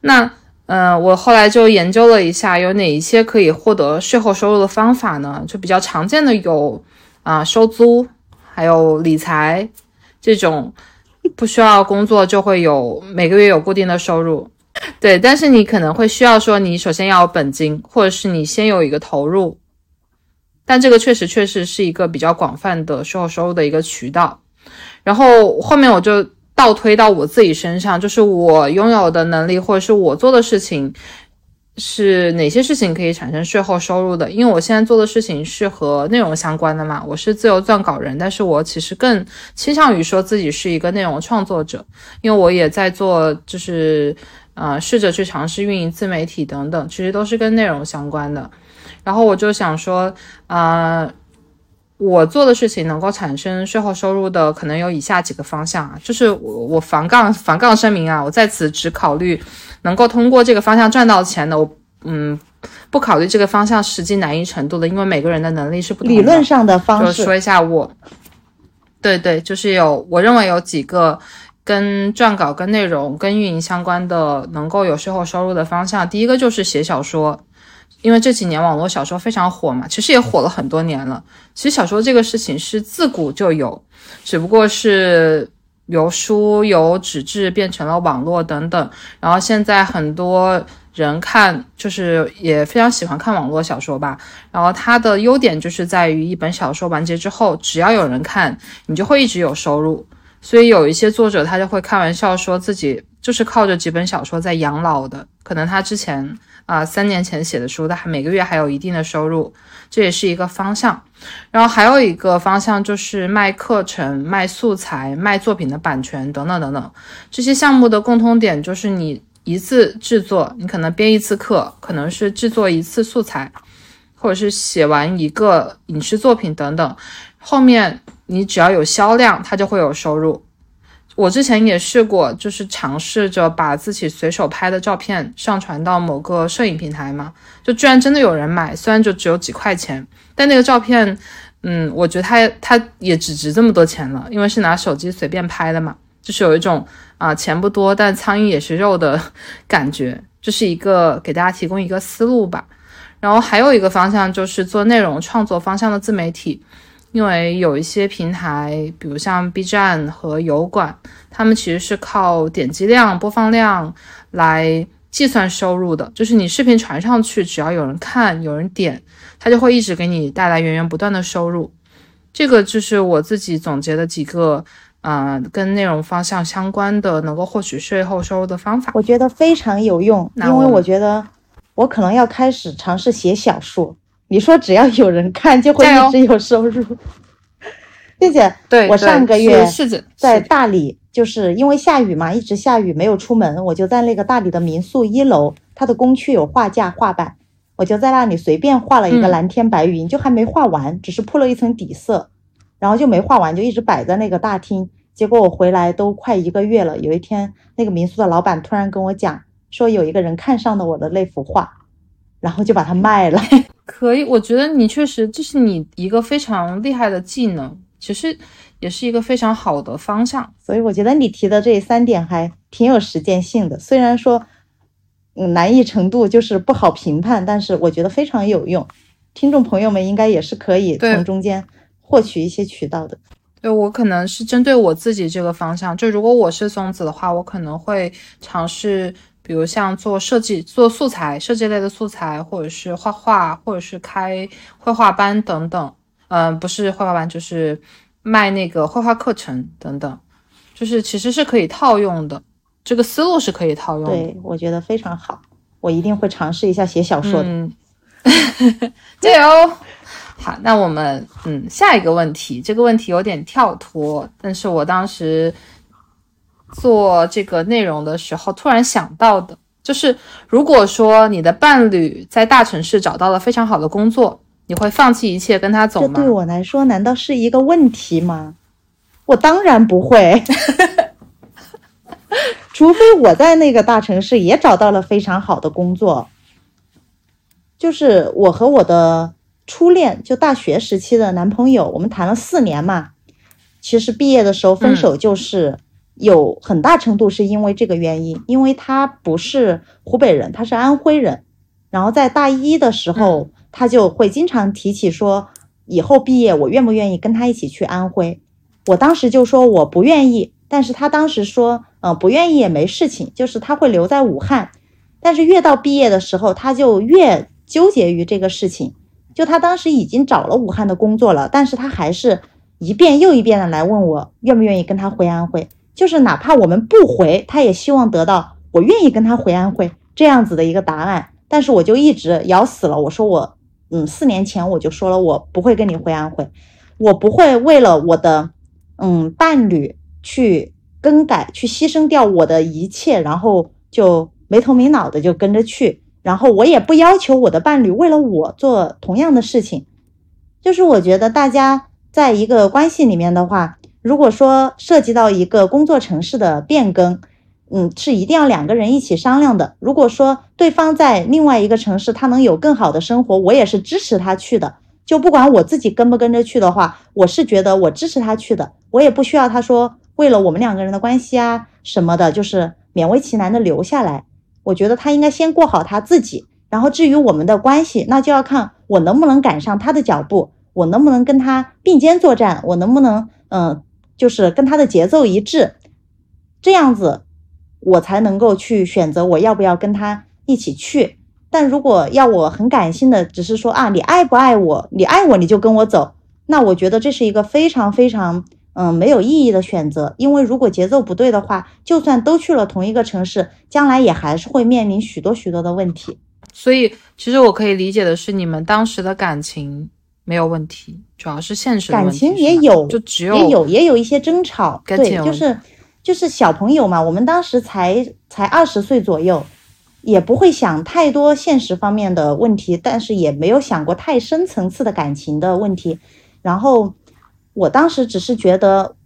那，嗯，我后来就研究了一下，有哪一些可以获得税后收入的方法呢？就比较常见的有，啊，收租，还有理财，这种不需要工作就会有每个月有固定的收入。对，但是你可能会需要说，你首先要有本金，或者是你先有一个投入。但这个确实确实是一个比较广泛的税后收入的一个渠道，然后后面我就倒推到我自己身上，就是我拥有的能力或者是我做的事情是哪些事情可以产生税后收入的？因为我现在做的事情是和内容相关的嘛，我是自由撰稿人，但是我其实更倾向于说自己是一个内容创作者，因为我也在做，就是呃试着去尝试运营自媒体等等，其实都是跟内容相关的。然后我就想说，呃，我做的事情能够产生税后收入的，可能有以下几个方向啊，就是我我防杠防杠声明啊，我在此只考虑能够通过这个方向赚到钱的，我嗯不考虑这个方向实际难易程度的，因为每个人的能力是不同的。理论上的方式，就说一下我，对对，就是有我认为有几个跟撰稿、跟内容、跟运营相关的能够有税后收入的方向，第一个就是写小说。因为这几年网络小说非常火嘛，其实也火了很多年了。其实小说这个事情是自古就有，只不过是由书由纸质变成了网络等等。然后现在很多人看，就是也非常喜欢看网络小说吧。然后它的优点就是在于一本小说完结之后，只要有人看，你就会一直有收入。所以有一些作者他就会开玩笑说自己就是靠着几本小说在养老的。可能他之前啊三年前写的书，他每个月还有一定的收入，这也是一个方向。然后还有一个方向就是卖课程、卖素材、卖作品的版权等等等等。这些项目的共通点就是你一次制作，你可能编一次课，可能是制作一次素材，或者是写完一个影视作品等等。后面你只要有销量，它就会有收入。我之前也试过，就是尝试着把自己随手拍的照片上传到某个摄影平台嘛，就居然真的有人买，虽然就只有几块钱，但那个照片，嗯，我觉得它它也只值这么多钱了，因为是拿手机随便拍的嘛，就是有一种啊钱不多但苍蝇也是肉的 *laughs* 感觉，这是一个给大家提供一个思路吧。然后还有一个方向就是做内容创作方向的自媒体。因为有一些平台，比如像 B 站和油管，他们其实是靠点击量、播放量来计算收入的。就是你视频传上去，只要有人看、有人点，它就会一直给你带来源源不断的收入。这个就是我自己总结的几个，呃，跟内容方向相关的能够获取税后收入的方法。我觉得非常有用，因为我觉得我可能要开始尝试写小说。你说只要有人看，就会一直有收入，*laughs* 并且我上个月在大理，就是因为下雨嘛，一直下雨没有出门，我就在那个大理的民宿一楼，它的工区有画架画板，我就在那里随便画了一个蓝天白云，就还没画完，只是铺了一层底色，然后就没画完，就一直摆在那个大厅。结果我回来都快一个月了，有一天那个民宿的老板突然跟我讲，说有一个人看上了我的那幅画，然后就把它卖了。*laughs* 可以，我觉得你确实这是你一个非常厉害的技能，其实也是一个非常好的方向。所以我觉得你提的这三点还挺有实践性的，虽然说嗯难易程度就是不好评判，但是我觉得非常有用。听众朋友们应该也是可以从中间获取一些渠道的。对我可能是针对我自己这个方向，就如果我是松子的话，我可能会尝试。比如像做设计、做素材、设计类的素材，或者是画画，或者是开绘画班等等。嗯，不是绘画班，就是卖那个绘画课程等等。就是其实是可以套用的，这个思路是可以套用的。对，我觉得非常好，我一定会尝试一下写小说的。*laughs* 加油！好，那我们嗯下一个问题，这个问题有点跳脱，但是我当时。做这个内容的时候，突然想到的就是，如果说你的伴侣在大城市找到了非常好的工作，你会放弃一切跟他走吗？这对我来说难道是一个问题吗？我当然不会，*laughs* 除非我在那个大城市也找到了非常好的工作。就是我和我的初恋，就大学时期的男朋友，我们谈了四年嘛，其实毕业的时候分手就是。有很大程度是因为这个原因，因为他不是湖北人，他是安徽人。然后在大一的时候，他就会经常提起说，以后毕业我愿不愿意跟他一起去安徽。我当时就说我不愿意，但是他当时说，嗯，不愿意也没事情，就是他会留在武汉。但是越到毕业的时候，他就越纠结于这个事情。就他当时已经找了武汉的工作了，但是他还是一遍又一遍的来问我愿不愿意跟他回安徽。就是哪怕我们不回，他也希望得到我愿意跟他回安徽这样子的一个答案。但是我就一直咬死了，我说我，嗯，四年前我就说了，我不会跟你回安徽，我不会为了我的，嗯，伴侣去更改，去牺牲掉我的一切，然后就没头没脑的就跟着去。然后我也不要求我的伴侣为了我做同样的事情。就是我觉得大家在一个关系里面的话。如果说涉及到一个工作城市的变更，嗯，是一定要两个人一起商量的。如果说对方在另外一个城市，他能有更好的生活，我也是支持他去的。就不管我自己跟不跟着去的话，我是觉得我支持他去的。我也不需要他说为了我们两个人的关系啊什么的，就是勉为其难的留下来。我觉得他应该先过好他自己，然后至于我们的关系，那就要看我能不能赶上他的脚步，我能不能跟他并肩作战，我能不能嗯。就是跟他的节奏一致，这样子我才能够去选择我要不要跟他一起去。但如果要我很感性的，只是说啊，你爱不爱我？你爱我你就跟我走，那我觉得这是一个非常非常嗯没有意义的选择，因为如果节奏不对的话，就算都去了同一个城市，将来也还是会面临许多许多的问题。所以，其实我可以理解的是，你们当时的感情没有问题，主要是现实感情也有，就只有也有也有一些争吵，对，就是就是小朋友嘛，我们当时才才二十岁左右。也不会想太多现实方面的问题，但是也没有想过太深层次的感情的问题。然后我当时只是觉得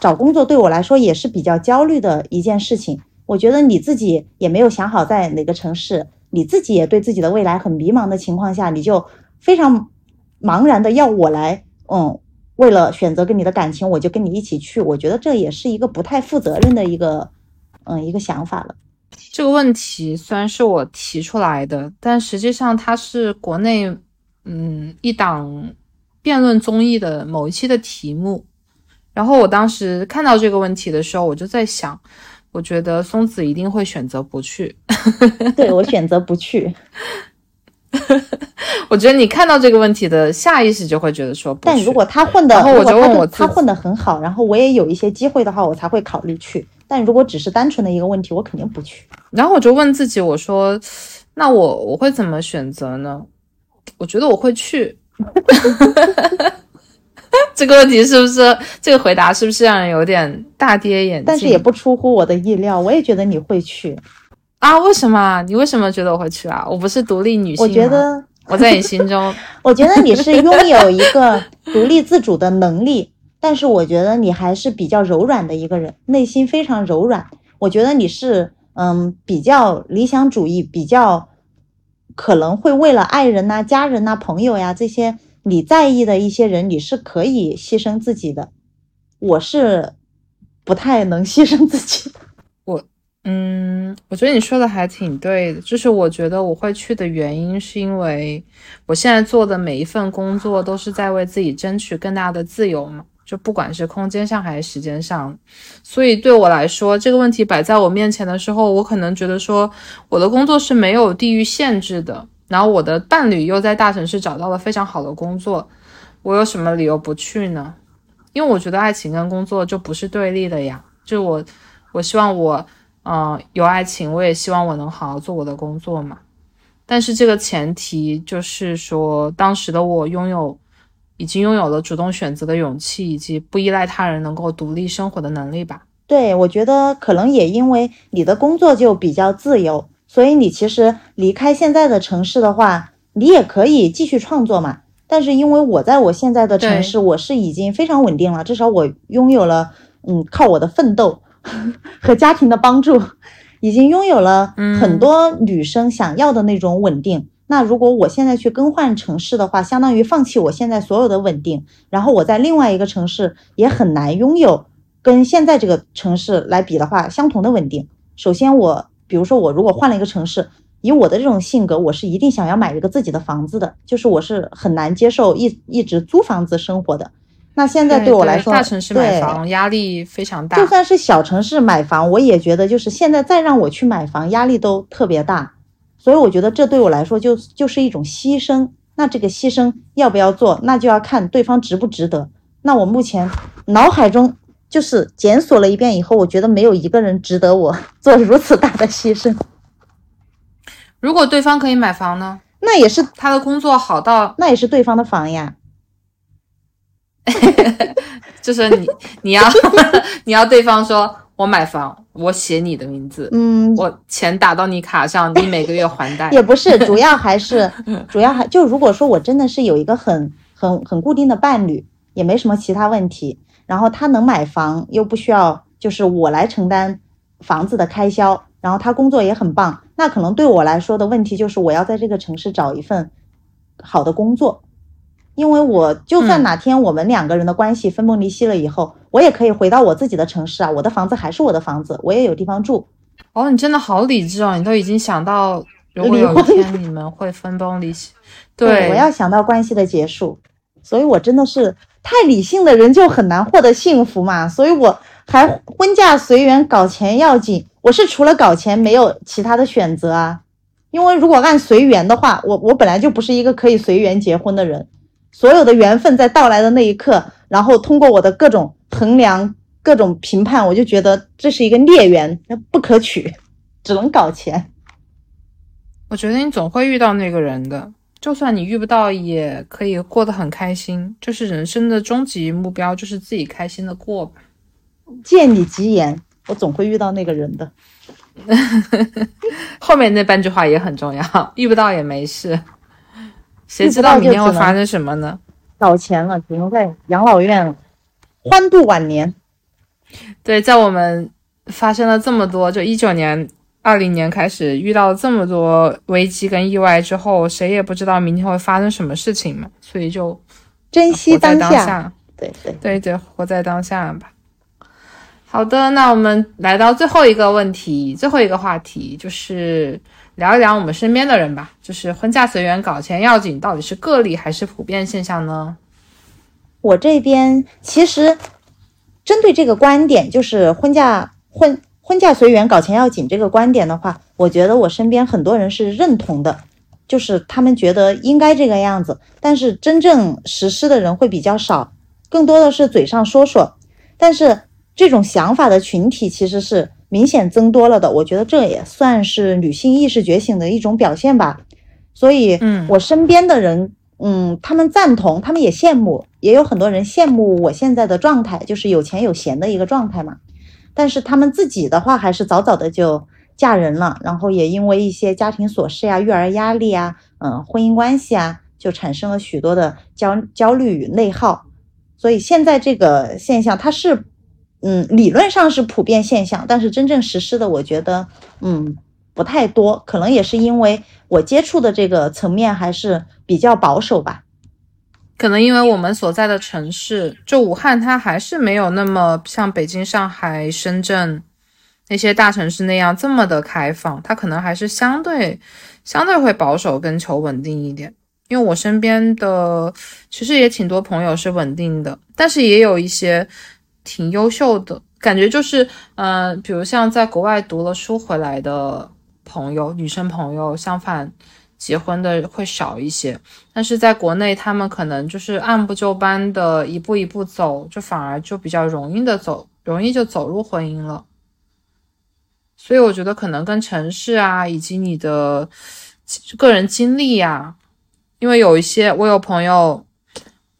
找工作对我来说也是比较焦虑的一件事情。我觉得你自己也没有想好在哪个城市，你自己也对自己的未来很迷茫的情况下，你就非常茫然的要我来，嗯，为了选择跟你的感情，我就跟你一起去。我觉得这也是一个不太负责任的一个，嗯，一个想法了。这个问题虽然是我提出来的，但实际上它是国内嗯一档辩论综艺的某一期的题目。然后我当时看到这个问题的时候，我就在想，我觉得松子一定会选择不去。对我选择不去。*laughs* 我觉得你看到这个问题的下意识就会觉得说，但如果他混的，然后我就问我他混的很好，然后我也有一些机会的话，我才会考虑去。但如果只是单纯的一个问题，我肯定不去。然后我就问自己，我说，那我我会怎么选择呢？我觉得我会去。*laughs* 这个问题是不是这个回答是不是让人有点大跌眼镜？但是也不出乎我的意料，我也觉得你会去啊？为什么？你为什么觉得我会去啊？我不是独立女性，我觉得我在你心中，*laughs* 我觉得你是拥有一个独立自主的能力。但是我觉得你还是比较柔软的一个人，内心非常柔软。我觉得你是嗯比较理想主义，比较可能会为了爱人呐、家人呐、朋友呀这些你在意的一些人，你是可以牺牲自己的。我是不太能牺牲自己的。嗯，我觉得你说的还挺对的。就是我觉得我会去的原因，是因为我现在做的每一份工作都是在为自己争取更大的自由嘛。就不管是空间上还是时间上，所以对我来说，这个问题摆在我面前的时候，我可能觉得说，我的工作是没有地域限制的，然后我的伴侣又在大城市找到了非常好的工作，我有什么理由不去呢？因为我觉得爱情跟工作就不是对立的呀。就我，我希望我，嗯，有爱情，我也希望我能好好做我的工作嘛。但是这个前提就是说，当时的我拥有。已经拥有了主动选择的勇气，以及不依赖他人、能够独立生活的能力吧。对，我觉得可能也因为你的工作就比较自由，所以你其实离开现在的城市的话，你也可以继续创作嘛。但是因为我在我现在的城市，我是已经非常稳定了，至少我拥有了，嗯，靠我的奋斗 *laughs* 和家庭的帮助，已经拥有了很多女生想要的那种稳定。那如果我现在去更换城市的话，相当于放弃我现在所有的稳定，然后我在另外一个城市也很难拥有跟现在这个城市来比的话相同的稳定。首先，我比如说我如果换了一个城市，以我的这种性格，我是一定想要买一个自己的房子的，就是我是很难接受一一直租房子生活的。那现在对我来说，大城市买房压力非常大，就算是小城市买房，我也觉得就是现在再让我去买房，压力都特别大。所以我觉得这对我来说就就是一种牺牲，那这个牺牲要不要做，那就要看对方值不值得。那我目前脑海中就是检索了一遍以后，我觉得没有一个人值得我 *laughs* 做如此大的牺牲。如果对方可以买房呢？那也是他的工作好到，那也是对方的房呀。*laughs* 就是你你要 *laughs* 你要对方说。我买房，我写你的名字，嗯，我钱打到你卡上，你每个月还贷。*laughs* 也不是，主要还是主要还就如果说我真的是有一个很很很固定的伴侣，也没什么其他问题，然后他能买房，又不需要就是我来承担房子的开销，然后他工作也很棒，那可能对我来说的问题就是我要在这个城市找一份好的工作。因为我就算哪天我们两个人的关系分崩离析了以后，我也可以回到我自己的城市啊，我的房子还是我的房子，我也有地方住。哦，你真的好理智哦，你都已经想到如果有一天你们会分崩离析，*laughs* 对，我要想到关系的结束。所以我真的是太理性的人就很难获得幸福嘛，所以我还婚嫁随缘，搞钱要紧。我是除了搞钱没有其他的选择啊，因为如果按随缘的话，我我本来就不是一个可以随缘结婚的人。所有的缘分在到来的那一刻，然后通过我的各种衡量、各种评判，我就觉得这是一个孽缘，不可取，只能搞钱。我觉得你总会遇到那个人的，就算你遇不到，也可以过得很开心。就是人生的终极目标，就是自己开心的过吧。借你吉言，我总会遇到那个人的。*laughs* 后面那半句话也很重要，遇不到也没事。谁知道明天会发生什么呢？搞钱了，只能在养老院欢度晚年。对，在我们发生了这么多，就一九年、二零年开始遇到这么多危机跟意外之后，谁也不知道明天会发生什么事情嘛，所以就珍惜当下。对对对对，活在当下吧。好的，那我们来到最后一个问题，最后一个话题就是聊一聊我们身边的人吧。就是婚嫁随缘，搞钱要紧，到底是个例还是普遍现象呢？我这边其实针对这个观点，就是婚嫁婚婚嫁随缘，搞钱要紧这个观点的话，我觉得我身边很多人是认同的，就是他们觉得应该这个样子，但是真正实施的人会比较少，更多的是嘴上说说，但是。这种想法的群体其实是明显增多了的，我觉得这也算是女性意识觉醒的一种表现吧。所以，嗯，我身边的人，嗯，他们赞同，他们也羡慕，也有很多人羡慕我现在的状态，就是有钱有闲的一个状态嘛。但是他们自己的话，还是早早的就嫁人了，然后也因为一些家庭琐事呀、育儿压力啊、嗯，婚姻关系啊，就产生了许多的焦焦虑与内耗。所以现在这个现象，它是。嗯，理论上是普遍现象，但是真正实施的，我觉得，嗯，不太多。可能也是因为我接触的这个层面还是比较保守吧。可能因为我们所在的城市，就武汉，它还是没有那么像北京、上海、深圳那些大城市那样这么的开放。它可能还是相对相对会保守跟求稳定一点。因为我身边的其实也挺多朋友是稳定的，但是也有一些。挺优秀的感觉，就是，嗯，比如像在国外读了书回来的朋友，女生朋友，相反，结婚的会少一些。但是在国内，他们可能就是按部就班的一步一步走，就反而就比较容易的走，容易就走入婚姻了。所以我觉得可能跟城市啊，以及你的个人经历呀，因为有一些我有朋友。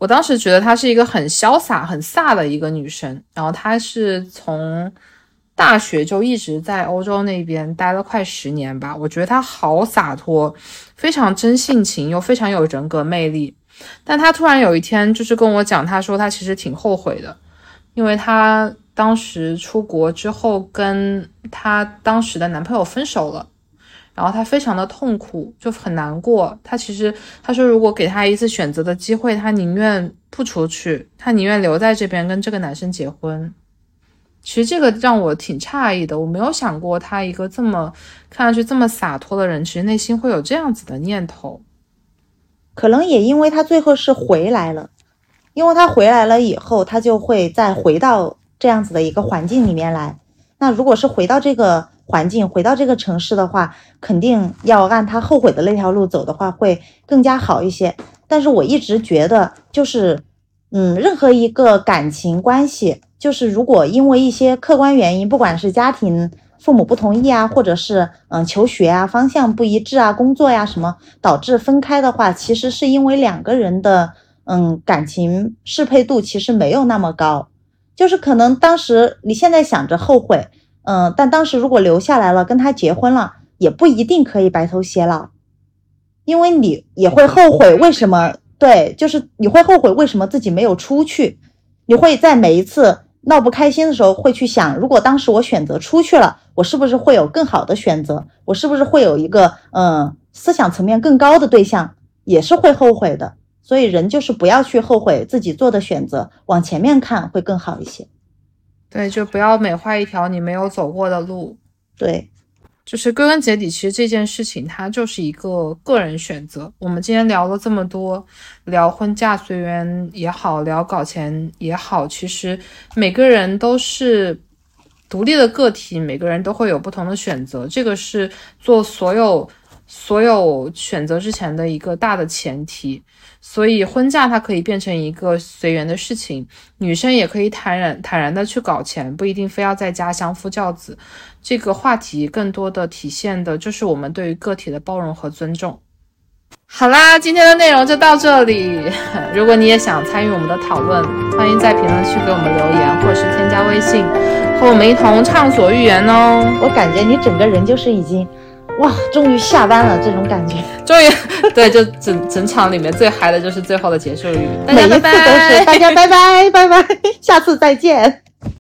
我当时觉得她是一个很潇洒、很飒的一个女生，然后她是从大学就一直在欧洲那边待了快十年吧。我觉得她好洒脱，非常真性情，又非常有人格魅力。但她突然有一天就是跟我讲，她说她其实挺后悔的，因为她当时出国之后跟她当时的男朋友分手了。然后她非常的痛苦，就很难过。她其实她说，如果给她一次选择的机会，她宁愿不出去，她宁愿留在这边跟这个男生结婚。其实这个让我挺诧异的，我没有想过他一个这么看上去这么洒脱的人，其实内心会有这样子的念头。可能也因为他最后是回来了，因为他回来了以后，他就会再回到这样子的一个环境里面来。那如果是回到这个。环境回到这个城市的话，肯定要按他后悔的那条路走的话，会更加好一些。但是我一直觉得，就是，嗯，任何一个感情关系，就是如果因为一些客观原因，不管是家庭父母不同意啊，或者是嗯求学啊方向不一致啊，工作呀什么导致分开的话，其实是因为两个人的嗯感情适配度其实没有那么高，就是可能当时你现在想着后悔。嗯，但当时如果留下来了，跟他结婚了，也不一定可以白头偕老，因为你也会后悔为什么？对，就是你会后悔为什么自己没有出去，你会在每一次闹不开心的时候，会去想，如果当时我选择出去了，我是不是会有更好的选择？我是不是会有一个嗯思想层面更高的对象？也是会后悔的。所以人就是不要去后悔自己做的选择，往前面看会更好一些。对，就不要美化一条你没有走过的路。对，就是归根结底，其实这件事情它就是一个个人选择。我们今天聊了这么多，聊婚嫁随缘也好，聊搞钱也好，其实每个人都是独立的个体，每个人都会有不同的选择。这个是做所有所有选择之前的一个大的前提。所以婚嫁它可以变成一个随缘的事情，女生也可以坦然坦然的去搞钱，不一定非要在家相夫教子。这个话题更多的体现的就是我们对于个体的包容和尊重。好啦，今天的内容就到这里。如果你也想参与我们的讨论，欢迎在评论区给我们留言，或者是添加微信，和我们一同畅所欲言哦。我感觉你整个人就是已经。哇，终于下班了，这种感觉，终于，*laughs* 对，就整整场里面最嗨的就是最后的结束语，每一次都是大家拜拜拜拜，下次再见。